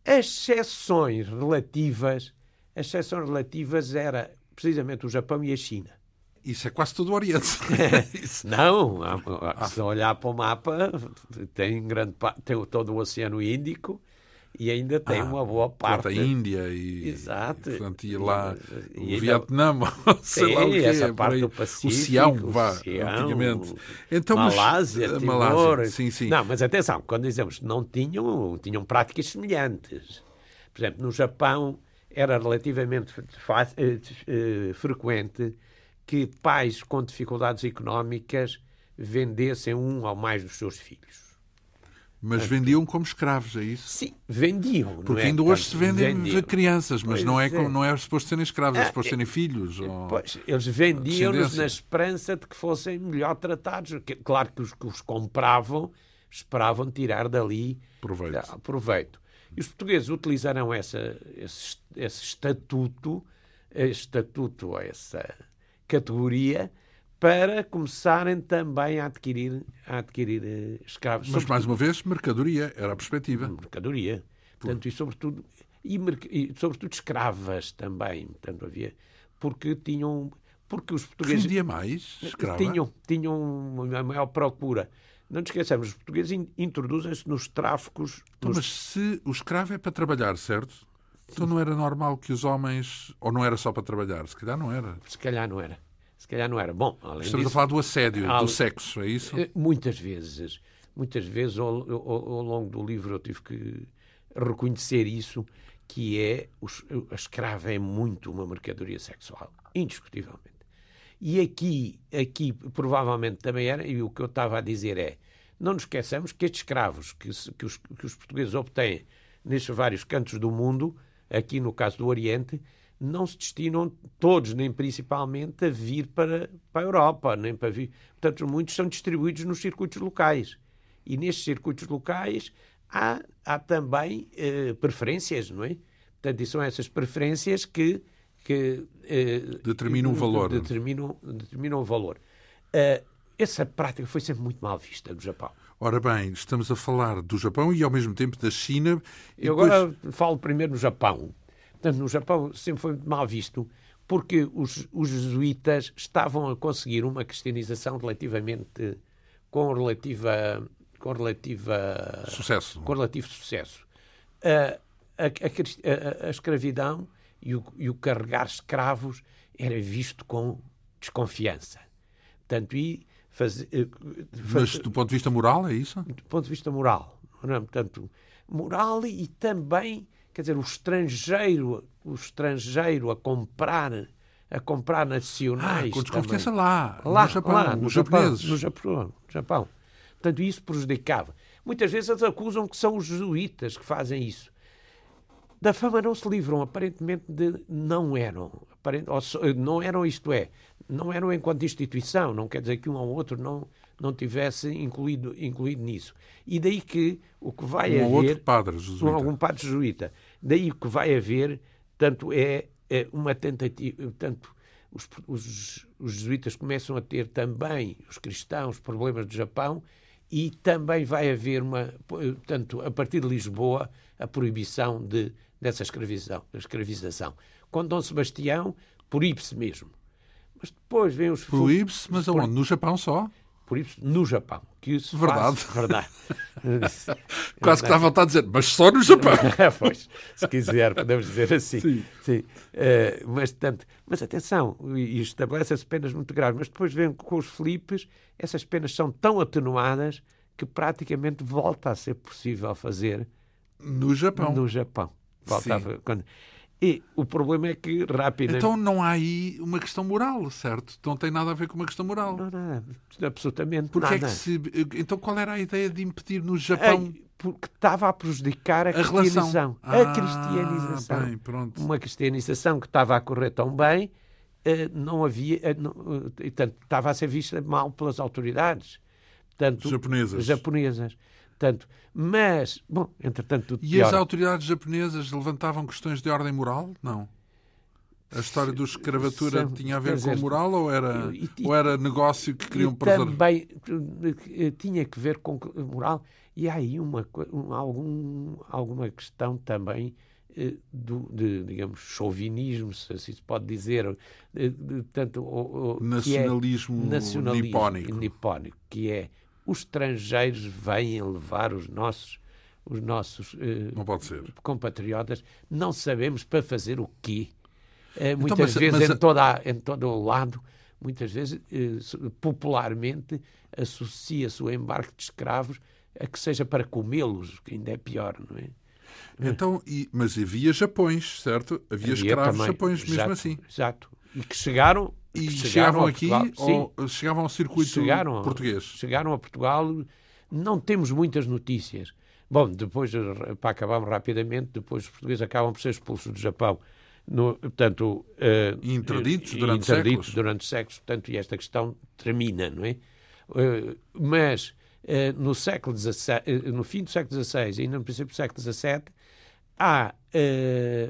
As exceções relativas, as exceções relativas era precisamente o Japão e a China. Isso é quase todo o Oriente. Não, se olhar para o mapa, tem, grande, tem todo o Oceano Índico, e ainda tem ah, uma boa parte. A Índia e, Exato. Portanto, ia lá e, o Vietnã, sei lá o quê, essa parte do Pacífico, o Sião, vá, Sião, antigamente. Então, Malásia, mas, Timor. Malásia, sim, sim. Não, mas atenção, quando dizemos não tinham, tinham práticas semelhantes. Por exemplo, no Japão era relativamente eh, eh, frequente que pais com dificuldades económicas vendessem um ou mais dos seus filhos. Mas vendiam como escravos, é isso? Sim, vendiam. Porque é? ainda hoje se vendem vendiam. crianças, mas não é, é. não é suposto serem escravos, é ah, suposto serem filhos. Ou... Pois, eles vendiam-nos na esperança de que fossem melhor tratados. Claro que os que os compravam esperavam tirar dali proveito. proveito. E os portugueses utilizaram essa, esse, esse estatuto, esse estatuto, essa categoria, para começarem também a adquirir, a adquirir uh, escravos. Mas, sobretudo, mais uma vez, mercadoria, era a perspectiva. Mercadoria. Portanto, e sobretudo, e, e, sobretudo escravas também. Portanto, havia, porque tinham... Porque os portugueses... Vendia mais escrava? Tinham, tinham uma maior procura. Não nos esqueçamos, os portugueses introduzem-se nos tráficos... Então, nos... Mas se o escravo é para trabalhar, certo? Sim. Então não era normal que os homens... Ou não era só para trabalhar? Se calhar não era. Se calhar não era se calhar não era. Bom, além Estamos disso, a falar do assédio, do sexo, é isso? Eh, muitas vezes. Muitas vezes, ao, ao, ao, longo do livro, eu tive que reconhecer isso, que é a escrava é muito uma mercadoria sexual, indiscutivelmente. E aqui, aqui provavelmente também era, e o que eu estava a dizer é, não nos esqueçamos que estes escravos que, que, os, que os portugueses obtêm nestes vários cantos do mundo, aqui no caso do Oriente, não se destinam todos, nem principalmente, a vir para, para a Europa, nem para vir. Portanto, muitos são distribuídos nos circuitos locais. E nestes circuitos locais há, há também eh, preferências, não é? Portanto, e são essas preferências que, que eh, determinam o valor. Determinam, determinam o valor. Uh, essa prática foi sempre muito mal vista no Japão. Ora bem, estamos a falar do Japão e ao mesmo tempo da China. Eu depois... agora falo primeiro no Japão. Portanto, no Japão sempre foi mal visto porque os, os jesuítas estavam a conseguir uma cristianização relativamente com relativa com relativa sucesso com relativo sucesso a, a, a, a escravidão e o, e o, carregar escravos era visto com desconfiança tanto e faz, eh, faz, mas do ponto de vista moral é isso do ponto de vista moral não, é? portanto moral e também quer dizer, o estrangeiro, o estrangeiro a comprar, a comprar nacionais. Ah, com desconfiança lá, lá, no Japão, lá, no Japão, no Japão, no Japão. Portanto, isso prejudicava. Muitas vezes eles acusam que são os jesuítas que fazem isso. Da fama não se livram, aparentemente de, não eram. Aparent, não eram, isto é, não eram enquanto instituição, não quer dizer que um ou outro não, não tivesse incluído, incluído nisso. E daí que o que vai um haver... outro padre jesuíta. Algum padre jesuíta. Daí o que vai haver, tanto é, é uma tentativa... Tanto os, os, os jesuítas começam a ter também, os cristãos, problemas do Japão e também vai haver uma... Portanto, a partir de Lisboa, a proibição de, dessa escravização. escravização. Com Dom Sebastião, proíbe-se mesmo. Mas depois vem os... Proíbe-se, mas aonde? No Japão só? por isso no Japão. Que isso verdade. Faz, verdade. Quase que dá vontade de dizer, mas só no Japão. pois, se quiser, podemos dizer assim. Sim. Sim. Uh, mas, tanto, mas atenção, e estabelece-se penas muito graves, mas depois vem com os Filipes, essas penas são tão atenuadas que praticamente volta a ser possível fazer no Japão. No Japão. Volta a, quando, e o problema é que rapidamente. Então não há aí uma questão moral, certo? Não tem nada a ver com uma questão moral. Não, não, absolutamente Porque nada. É que se... Então qual era a ideia de impedir no Japão? É, porque estava a prejudicar a, a cristianização. Ah, a cristianização. Bem, pronto. Uma cristianização que estava a correr tão bem, eh, não havia. Eh, não, eh, estava a ser vista mal pelas autoridades. Tanto, japonesas. japonesas. Tanto, mas, bom, entretanto... E as autoridades japonesas levantavam questões de ordem moral? Não. A história da escravatura São, tinha a ver com moral ou era, e, ou era negócio que queriam preservar? Também eh, tinha que ver com moral. E há aí uma, um, algum, alguma questão também eh, do, de, digamos, chauvinismo, se assim se pode dizer, de, de, tanto, o, o, nacionalismo, é nacionalismo nipónico. nipónico, que é os estrangeiros vêm levar os nossos os nossos uh, compatriotas, não sabemos para fazer o quê. Uh, muitas então, mas, vezes, mas... Em, toda, em todo o lado, muitas vezes, uh, popularmente, associa-se o embarque de escravos a que seja para comê-los, que ainda é pior, não é? Então, e, mas havia Japões, certo? Havia, havia escravos também, Japões mesmo exato, assim. Exato. E que chegaram e chegavam aqui ou chegavam ao circuito chegaram, português? Chegaram a Portugal. Não temos muitas notícias. Bom, depois, para acabarmos rapidamente, depois os portugueses acabam por ser expulsos do Japão. No, portanto, uh, interditos durante interditos séculos. durante séculos, portanto, e esta questão termina, não é? Uh, mas uh, no século XVI, no fim do século XVI e ainda no princípio do século XVII, há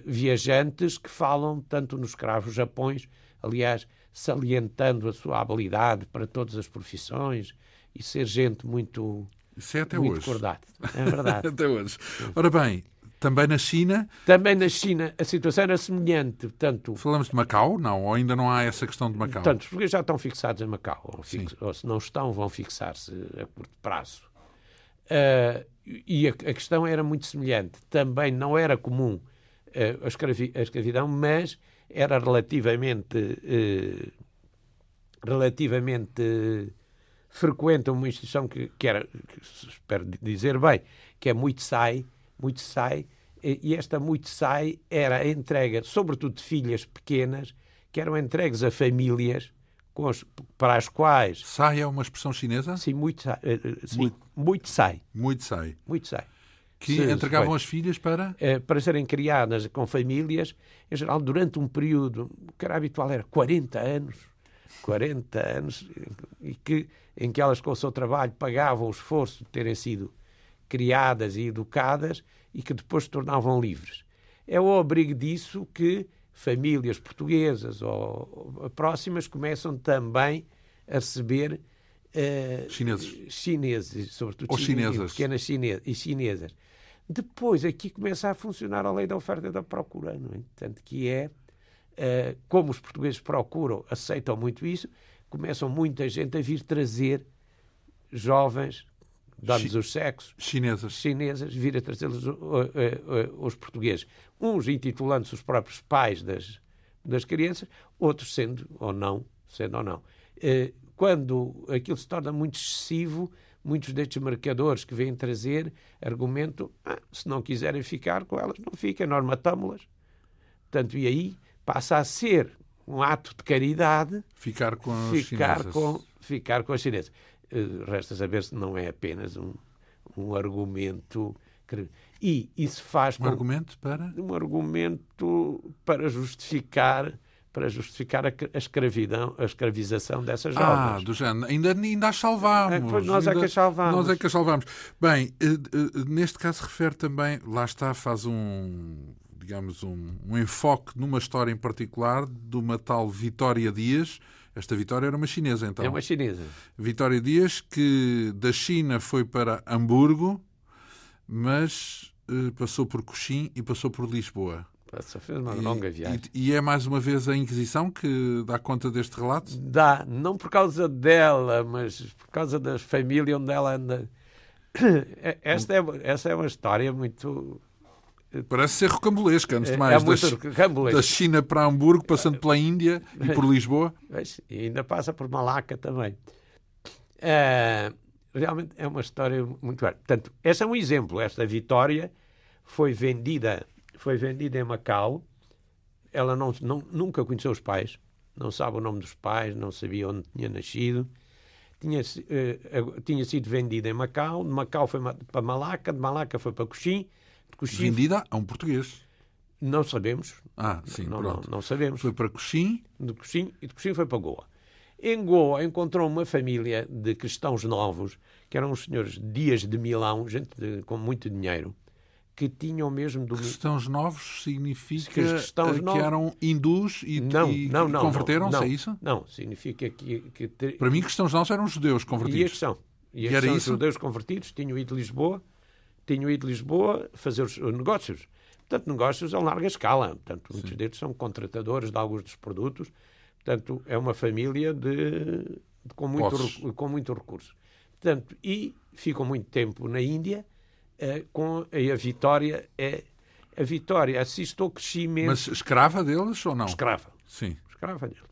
viajantes que falam tanto nos escravos japões, aliás, salientando a sua habilidade para todas as profissões e ser gente muito. Isso é até muito hoje. Cordate. É verdade. até hoje. Ora bem, também na China. Também na China a situação era semelhante. Portanto, Falamos de Macau? Não, ou ainda não há essa questão de Macau? Portanto, os portugueses já estão fixados em Macau. Ou, fix... ou se não estão, vão fixar-se a curto prazo. Uh, e a, a, questão era muito semelhante. Também não era comum uh, a, escravi... a escravidão, mas era relativamente, eh, relativamente frequente uma instituição que, que era, que, espero dizer bem, que é muito sai, muito sai, e esta muito sai era a entrega, sobretudo de filhas pequenas, que eram entregues a famílias as, para as quais... Sai é uma expressão chinesa? Sim, muito sai. Eh, eh, sim, muito, muito sai. Muito sai. Muito sai. Que se- entregavam foi, as filhas para. eh, para serem criadas com famílias, em geral, durante um período, que era habitual era 40 anos, 40 anos, e que, em que elas, com o seu trabalho, pagavam o esforço de terem sido criadas e educadas e que depois se tornavam livres. É o abrigo disso que famílias portuguesas ou próximas começam também a receber eh, Chineses. chineses, sobretudo Ou chine- chinesas. pequenas chine- e chinesas. Depois aqui começa a funcionar a lei da oferta e da procura, não é? Portanto, que é eh, como os portugueses procuram, aceitam muito isso, começam muita gente a vir trazer jovens Chi- os sexos, Chinesas. chinesas, vir a trazê-los uh, uh, uh, os portugueses. Uns intitulando-se os próprios pais das, das crianças, outros sendo ou não, sendo ou não. Quando aquilo se torna muito excessivo, muitos destes marcadores que vêm trazer argumentam, ah, se não quiserem ficar com elas, não fiquem, nós matamos-las. Portanto, e aí passa a ser um ato de caridade Ficar com as ficar chinesas. com, ficar com as chinesas. Eh, Resta saber se não é apenas um, um argumento. E isso faz Um com argumento para. um argumento para justificar para justificar a, a escravidão, a escravização dessas Ah, jovens. do género. Ainda, ainda as salvámos. É, nós é Ainda- que as salvámos. Nós é que as salvámos. Bem, eh, eh, neste caso refere também, lá está, faz um, digamos, um, um enfoque numa história em particular de uma tal Vitória Dias. Esta Vitória era uma chinesa, então. É uma chinesa. Vitória Dias, que da China foi para Hamburgo, mas eh, passou por Cochim e passou por Lisboa. Só fez uma E- longa viagem. E, e é mais uma vez a Inquisição que dá conta deste relato? Dá, não por causa dela, mas por causa da família onde ela anda. Esta é, essa é uma história muito. Parece ser rocambolesca, antes de É, mais. é da, da China para Hamburgo, passando pela Índia e por Lisboa. E ainda passa por Malaca também. É, realmente é uma história muito. Portanto, esse é um exemplo. Esta Vitória foi vendida, foi vendida em Macau. Ela não, não- nunca conheceu os pais, não sabe o nome dos pais, não sabia onde tinha nascido. Tinha, eh, tinha sido vendida em Macau, de Macau foi para Malaca, de Malaca foi para Coxim, Coxim Vendida a um português. não sabemos, Ah, sim, não, não, pronto. não sabemos Foi para Cochim, de Coxim e de Coxim foi para Goa. Em Goa encontrou uma família de cristãos novos, que eram os senhores Dias de Milão, gente de- com muito dinheiro, que tinham mesmo do cristãos novos significa Que cristãos eh, que novos- eram hindus e, não, e não, não, converteram-se, é isso? Não, significa que, que te- Para mim, cristãos novos eram judeus e convertidos. estes são. E E estes era são isso? judeus convertidos, tinham ido de Lisboa, tinham ido de Lisboa fazer os os negócios. Portanto, negócios a larga escala. Portanto, muitos deles são contratadores de alguns dos produtos. Portanto, é uma família de, de- com, muito, com muito recurso. Portanto, e ficam muito tempo na Índia com e a Vitória é a Vitória assiste ao crescimento Mas escrava deles ou não? escrava Sim. escrava deles.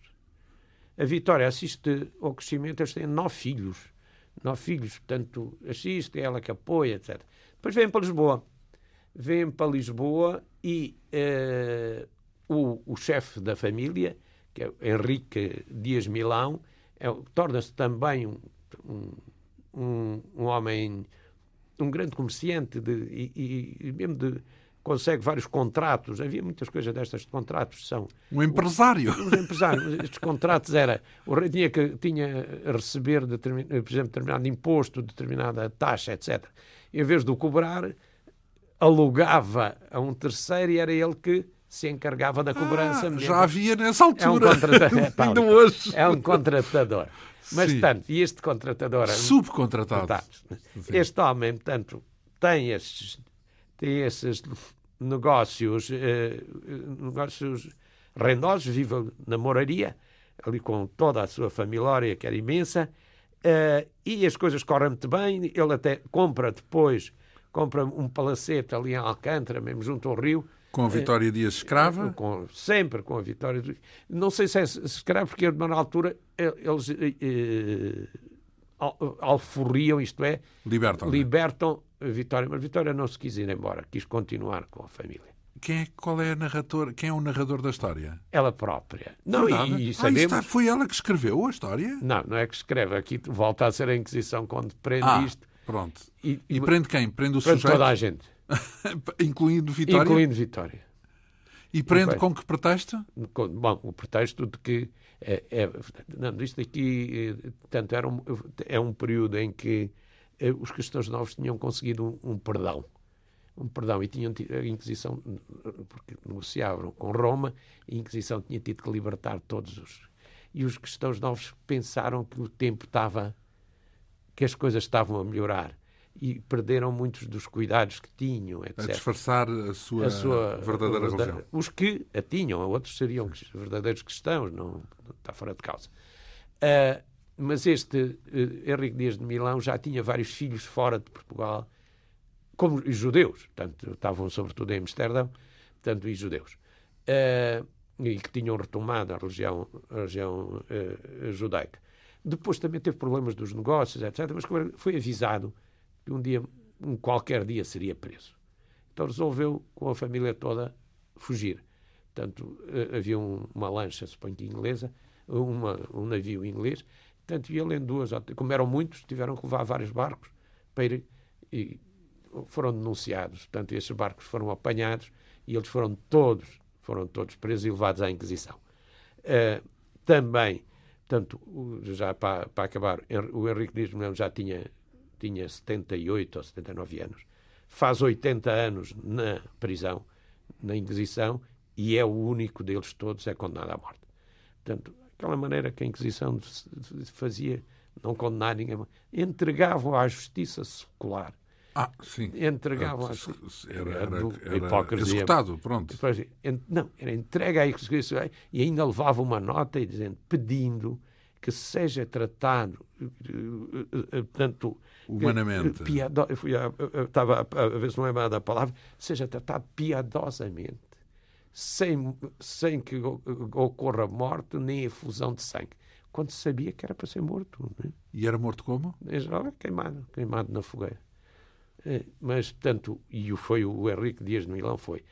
A Vitória assiste ao crescimento, eles têm nove filhos. Nove filhos, portanto, assiste, é ela que apoia, etc. Depois vêm para Lisboa. Vêm para Lisboa e eh, o, o chefe da família, que é Henrique Dias Milão, é, torna-se também um, um, um homem, um grande comerciante de, e, e- mesmo de, consegue vários contratos. Havia muitas coisas destas de contratos, são Um empresário. os empresários, estes contratos era o rei tinha que tinha a receber, determin, por exemplo, determinado imposto, determinada taxa, etc. Em vez de o cobrar, alugava a um terceiro e era ele que se encargava da cobrança. Ah, já havia nessa é um altura. contratador. É, tal, hoje. é um contratador. Mas, Sim. tanto, e este contratador... Subcontratado. Contratados. Este homem, portanto, tem esses, tem esses negócios, eh, negócios rendosos, vive na moraria, ali com toda a sua família, que era imensa, eh, e as coisas correm muito bem. Ele até compra depois, compra um palacete ali em Alcântara, mesmo junto ao rio, Com a Vitória Dias escrava. com- sempre com a vitória. do- Não sei se é se escreve, porque na altura eles eh, al- alforriam, isto é, Libertam. libertam a Vitória, mas Vitória não se quis ir embora, quis continuar com a família. Quem é, qual é a narrador, quem é o narrador da história? Ela própria. Não, e, e Ah, sabemos. está- foi ela que escreveu a história? Não, não é que escreve. Aqui volta a ser a Inquisição quando prende Ah, isto. pronto. E, E prende quem? Prende o prende sujeito? toda a gente. Incluindo Vitória? Incluindo Vitória. E prende com que pretexto? Bom, o pretexto de que é, é, não, isto aqui eh, tanto era um, é um período em que eh, os cristãos novos tinham conseguido um, um perdão um perdão e tinham a Inquisição porque negociavam com Roma a Inquisição tinha tido que libertar todos os e os cristãos novos pensaram que o tempo estava que as coisas estavam a melhorar e perderam muitos dos cuidados que tinham, etc. A disfarçar a sua, a sua verdadeira religião. Os que a tinham, outros seriam verdadeiros cristãos, não, está fora de causa. Uh, mas este uh, Henrique Dias de Milão já tinha vários filhos fora de Portugal, como judeus, portanto, estavam sobretudo em Amsterdão, portanto, e judeus, uh, e que tinham retomado a religião, a religião judaica. Depois também teve problemas dos negócios, etc., mas foi avisado que um dia, um qualquer dia, seria preso. Então resolveu, com a família toda, fugir. Portanto, eh, havia um, uma lancha, suponho que inglesa, uma, um navio inglês. Portanto, ele em duas, como eram muitos, tiveram que levar vários barcos para ir, e foram denunciados. Portanto, esses barcos foram apanhados e eles foram todos, foram todos presos e levados à Inquisição. Uh, também, portanto, já para, para acabar, o Henrique de já tinha tinha 78 ou 79 anos, faz 80 anos na prisão, na Inquisição, e é o único deles todos é condenado à morte. Portanto, aquela maneira que a Inquisição fazia, não condenar ninguém, entregavam à justiça secular. Ah, sim. Entregavam à Era, era, era executado, pronto. Não, era entregue à execução e ainda levava uma nota e dizendo, pedindo que seja tratado, portanto, humanamente. Piado, eu, fui a, eu estava a, ver se não é mais a palavra, seja tratado piadosamente, sem, sem que ocorra morte nem efusão de sangue. Quando sabia que era para ser morto. Né? E era morto como? Queimado, queimado na fogueira. É, mas, portanto, e foi o Henrique Dias de Milão foi.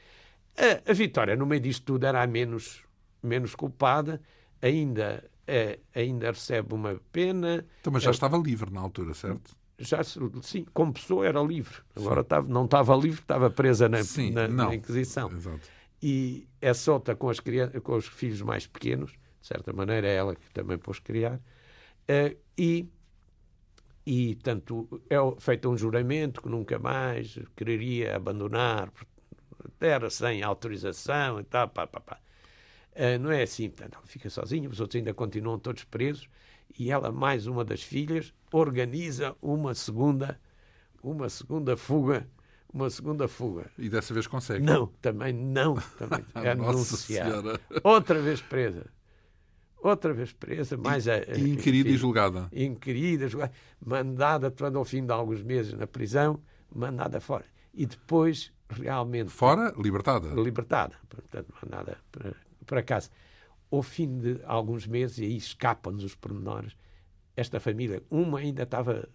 A, a Vitória, no meio disto tudo, era a menos, menos culpada, ainda é, ainda recebe uma pena. Então, mas já é, estava livre na altura, certo? Já, sim, como pessoa era livre. Agora estava, não estava livre, estava presa na, sim, na, na Inquisição. Exato. E é solta com, as com os filhos mais pequenos, de certa maneira, é ela que também pôs criar. Uh, e, e, tanto, é feito um juramento que nunca mais quereria abandonar a terra sem autorização e tal, pá, pá, pá. Uh, não é assim, portanto, ela fica sozinha, os outros ainda continuam todos presos e ela, mais uma das filhas, organiza uma segunda, uma segunda fuga, uma segunda fuga. E dessa vez consegue? Não, também não, também é anunciada. Outra vez presa. Outra vez presa, mais a, a inquirida e julgada. Inquirida, julgada, mandada portanto, ao fim de alguns meses na prisão, mandada fora. E depois, realmente. Fora, libertada. Libertada, portanto, mandada para por acaso, ao fim de alguns meses, e aí escapam-nos os pormenores, esta família, uma ainda estava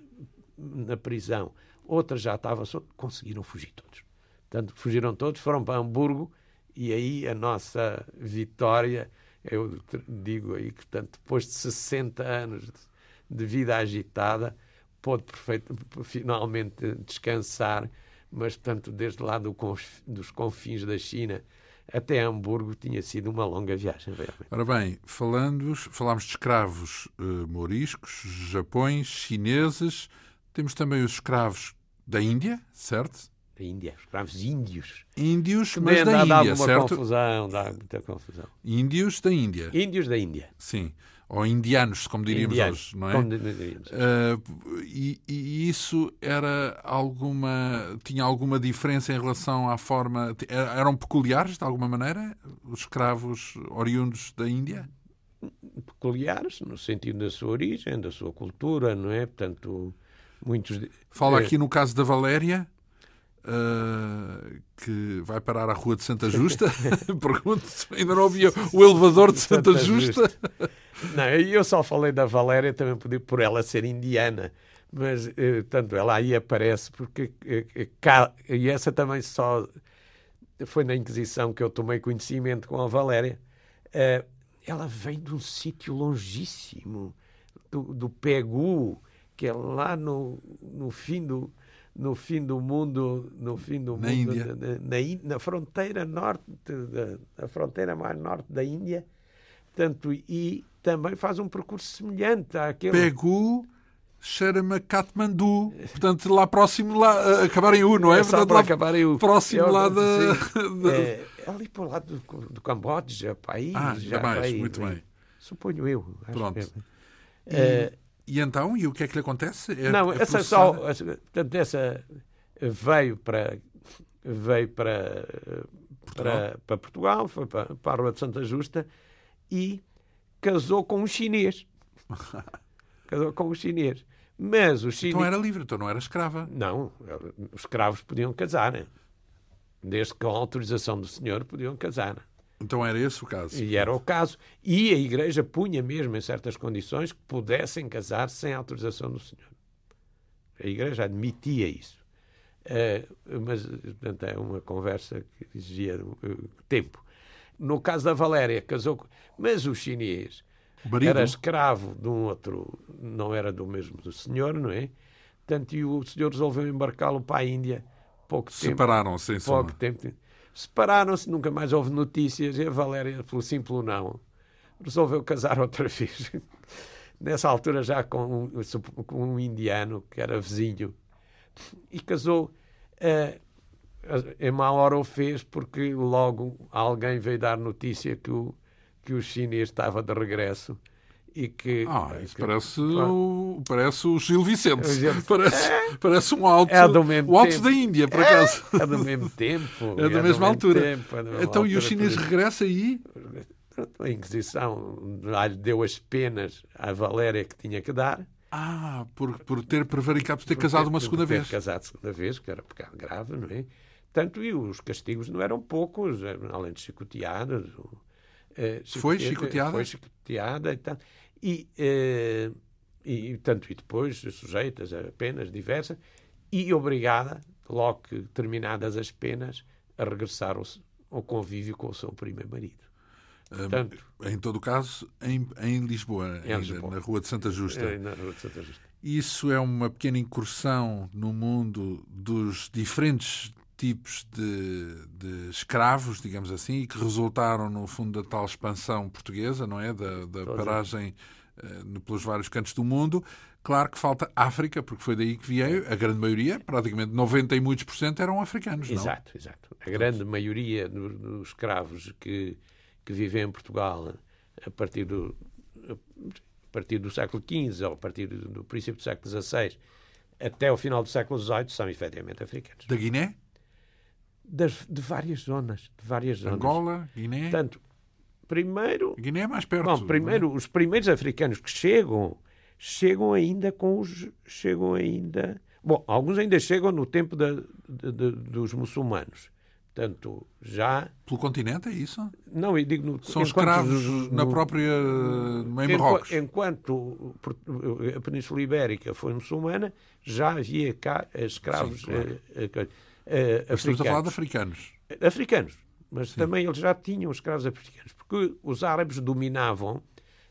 na prisão, outra já estava solta, conseguiram fugir todos. Portanto, fugiram todos, foram para Hamburgo e aí a nossa vitória, eu digo aí que, portanto, depois de 60 anos de vida agitada, pôde perfeito, finalmente descansar, mas, portanto, desde lá do, dos confins da China até Hamburgo tinha sido uma longa viagem, realmente. Ora bem, falámos de escravos uh, mouriscos, japões, chineses, temos também os escravos da Índia, certo? Da Índia, escravos índios. Índios, que mas da Índia, dá certo? confusão, dá muita confusão. Índios da Índia. Índios da Índia. Sim ou indianos, como diríamos indianos, hoje, não é? Como diríamos. Uh, e, e, isso era alguma tinha alguma diferença em relação à forma eram peculiares de alguma maneira os escravos oriundos da Índia? Peculiares no sentido da sua origem, da sua cultura, não é? Portanto, muitos. Fala é... aqui no caso da Valéria. Uh, que vai parar à Rua de Santa Justa. Pergunto se ainda não havia o elevador de Santa, Santa Justa. Justa. Não, eu só falei da Valéria também por ela ser indiana, mas eh, tanto ela aí aparece porque eh, eh, e essa também só foi na Inquisição que eu tomei conhecimento com a Valéria. ela vem de um sítio longíssimo, do, do Pegu, que é lá no, no fim do, no fim do mundo, no fim do na mundo, Índia. Na, na, na, fronteira norte, da, fronteira mais norte da Índia, tanto e também faz um percurso semelhante àquele. Pegu cheira-me Katmandu, portanto lá próximo, lá, acabar em U, não é? é portanto, lá acabar em U. Próximo Eu, lá da... É, ali para o lado do, do Camboja, país. Ah, já mais, muito bem. Suponho eu. Pronto. E, uh, e, então, e o que é que lhe acontece? É, não, essa só, portanto, essa veio para veio para Portugal, para, para Portugal foi para, para a Rua de Santa Justa e casou com um chinês. casou com um chinês. Mas o chinês... Então era livre, então não era escrava. Não, os escravos podiam casar. Desde que com a autorização do senhor podiam casar. Então era esse o caso. E era o caso. E a Igreja punha mesmo em certas condições que pudessem casar sem autorização do senhor. A Igreja admitia isso. Uh, mas, portanto, é uma conversa que exigia uh, tempo. No caso da Valéria, casou com... Mas o chinês era escravo de um outro, não era do mesmo do senhor, não é? Portanto, e o senhor resolveu embarcá-lo para a Índia. Pouco tempo. Separaram-se, em Pouco tempo. Separaram-se, nunca mais houve notícias. E a Valéria, pelo simples não, resolveu casar outra vez. Nessa altura, já com um, com um indiano que era vizinho. E casou. Uh, em má hora o fez porque logo alguém veio dar notícia que o, que o chinês estava de regresso e que... Ah, isso que, parece, o, parece o Gil Vicente. Parece, É. parece um alto, É do mesmo o alto tempo. da Índia, por acaso. É do mesmo tempo. É da do mesma mesmo altura. tempo, é da mesma Então, e o altura, chinês por regressa aí? A Inquisição deu as penas à Valéria que tinha que dar. Ah, por, por ter prevaricado, por ter casado uma Por segunda ter vez. casado segunda vez, que era pecado grave, não é? Tanto e os castigos não eram poucos, além de chicoteadas. O- eh, Foi chicoteada- chicoteada? Foi chicoteada e tal. E, eh, e, tanto e depois sujeitas a penas diversas e obrigada, logo que terminadas as penas, a regressar ao, ao convívio com o seu primeiro marido. Portanto, Em todo o caso, em, em Lisboa, Em ainda, Lisboa. na Rua de Santa Justa. na Rua de Santa Justa. Isso é uma pequena incursão no mundo dos diferentes tipos de, de escravos, digamos assim, e que resultaram, no fundo, da tal expansão portuguesa, não é? Da, da paragem no- pelos vários cantos do mundo. Claro que falta África, porque foi daí que veio a grande maioria, praticamente 90 e muitos por cento eram africanos, não? Exato, exato. A grande maioria do- dos escravos que, que vivem em Portugal a partir do, a partir do século XV ou a partir do, do princípio do século XVI até o final do século XVIII são efetivamente africanos. Da Guiné, Das, de várias zonas. De várias zonas. Angola, Guiné. Portanto, primeiro, Guiné é mais perto. bom, primeiro os primeiros africanos que chegam chegam ainda com os chegam ainda bom alguns ainda chegam no tempo da, de- de- dos muçulmanos portanto já Pelo continente, é isso? Não, eu digo no, São escravos os- na no- própria. em enqua- Marrocos. Enquanto a Península Ibérica foi muçulmana, já havia cá escravos Sim, claro. eh, eh, eh, Mas Estamos a falar de africanos. africanos. Africanos, mas também eles já tinham escravos africanos, porque os árabes dominavam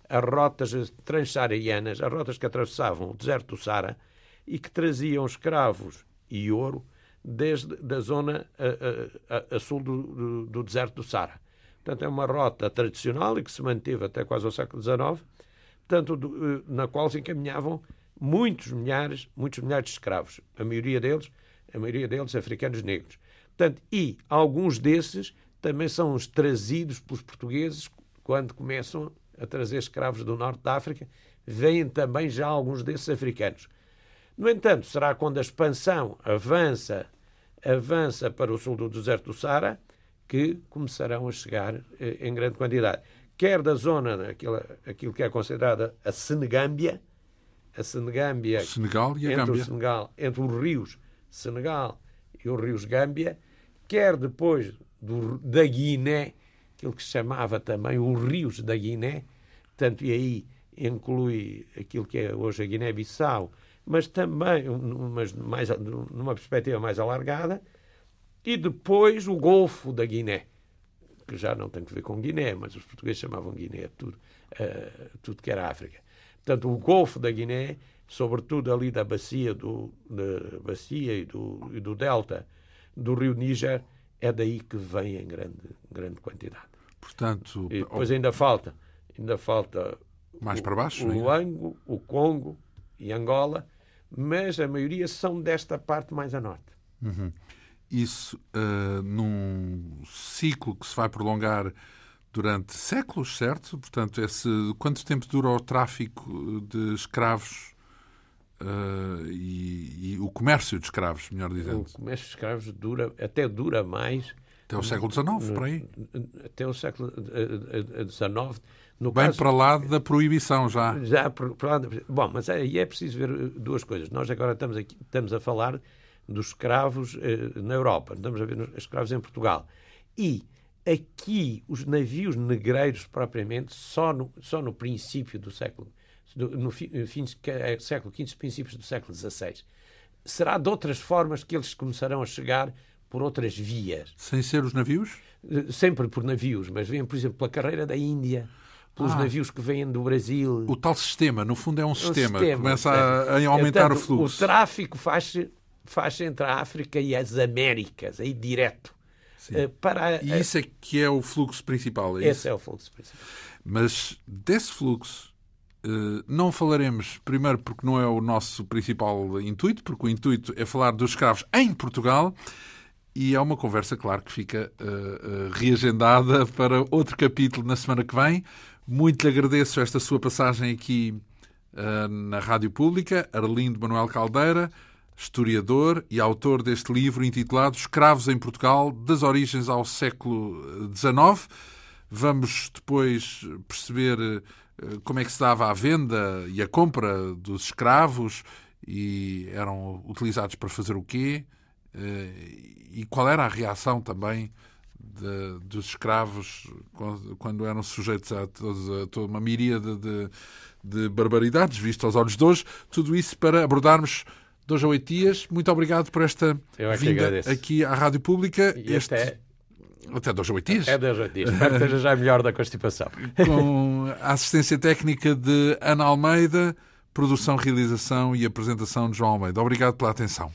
as rotas transsaarianas, as rotas que atravessavam o deserto do Sara e que traziam escravos e ouro desde da zona a, a- a- a sul do, do- do deserto do Sara. Portanto, é uma rota tradicional e que se manteve até quase ao século XIX, portanto, do- eh, na qual se encaminhavam muitos milhares, muitos milhares de escravos. A maioria deles, a maioria deles africanos negros. Portanto, e alguns desses também são os trazidos pelos portugueses quando começam a trazer escravos do norte da África, vêm também já alguns desses africanos. No entanto, será quando a expansão avança, avança para o sul do deserto do Sara que começarão a chegar eh, em grande quantidade. Quer da zona, aquilo, aquilo que é considerada a Senegâmbia, a Senegâmbia Senegal e a entre Gâmbia. o Senegal, entre os rios Senegal e os rios Gâmbia, quer depois do, da Guiné, aquilo que se chamava também os rios da Guiné, tanto e aí inclui aquilo que é hoje a Guiné-Bissau, mas também mas mais, numa perspectiva mais alargada, e depois o Golfo da Guiné, que já não tem que ver com Guiné, mas os portugueses chamavam Guiné tudo, eh, tudo que era África. Portanto, o Golfo da Guiné, sobretudo ali da bacia, do, da bacia e, do, e do delta do rio Níger, é daí que vem em grande, grande quantidade. Portanto, e depois ainda falta, ainda falta mais para baixo, o Luango, o Congo e Angola, mas a maioria são desta parte mais a norte. Uhum. Isso uh, num ciclo que se vai prolongar durante séculos, certo? Portanto, esse, quanto tempo dura o tráfico de escravos uh, e, e, o comércio de escravos, melhor dizendo? O comércio de escravos dura, até dura mais. Até o século XIX, por aí? Até o século XIX. No Bem caso, para lá da proibição já. Já, para lá, bom, mas aí é, é preciso ver duas coisas. Nós agora estamos, aqui, estamos a falar dos escravos eh, na Europa, estamos a ver os escravos em Portugal. E aqui os navios negreiros propriamente só no, só no princípio do século no fim, fim do é, século XV, princípios do século XVI. Será de outras formas que eles começarão a chegar por outras vias. Sem ser os navios? Eh, sempre por navios, mas vêm, por exemplo, pela carreira da Índia, pelos ah. navios que vêm do Brasil. O tal sistema, no fundo, é um, sistema, sistema. começa a, a aumentar o fluxo. O tráfico faz-se faz entre a África e as Américas, aí direto. Uh, para, e isso é que é o fluxo principal, é Esse isso? é o fluxo principal. Mas desse fluxo uh, não falaremos, primeiro porque não é o nosso principal intuito, porque o intuito é falar dos escravos em Portugal, e é uma conversa, claro, que fica uh, reagendada para outro capítulo na semana que vem. Muito lhe agradeço esta sua passagem aqui na Rádio Pública, Arlindo Manuel Caldeira historiador e autor deste livro intitulado Escravos em Portugal, das origens ao século XIX. Vamos depois perceber eh, como é que se dava a venda e a compra dos escravos e eram utilizados para fazer o quê eh, e qual era a reação também de, dos escravos quando eram sujeitos a, toda, a toda uma miríade de, de barbaridades, visto aos olhos de hoje. Tudo isso para abordarmos dois a oito dias. Muito obrigado por esta é vinda aqui à Rádio Pública. E este... até... Até dois a oito dias. É dois a oito dias. Espero que esteja já melhor da constipação. Com a assistência técnica de Ana Almeida, produção, realização e apresentação de João Almeida. Obrigado pela atenção.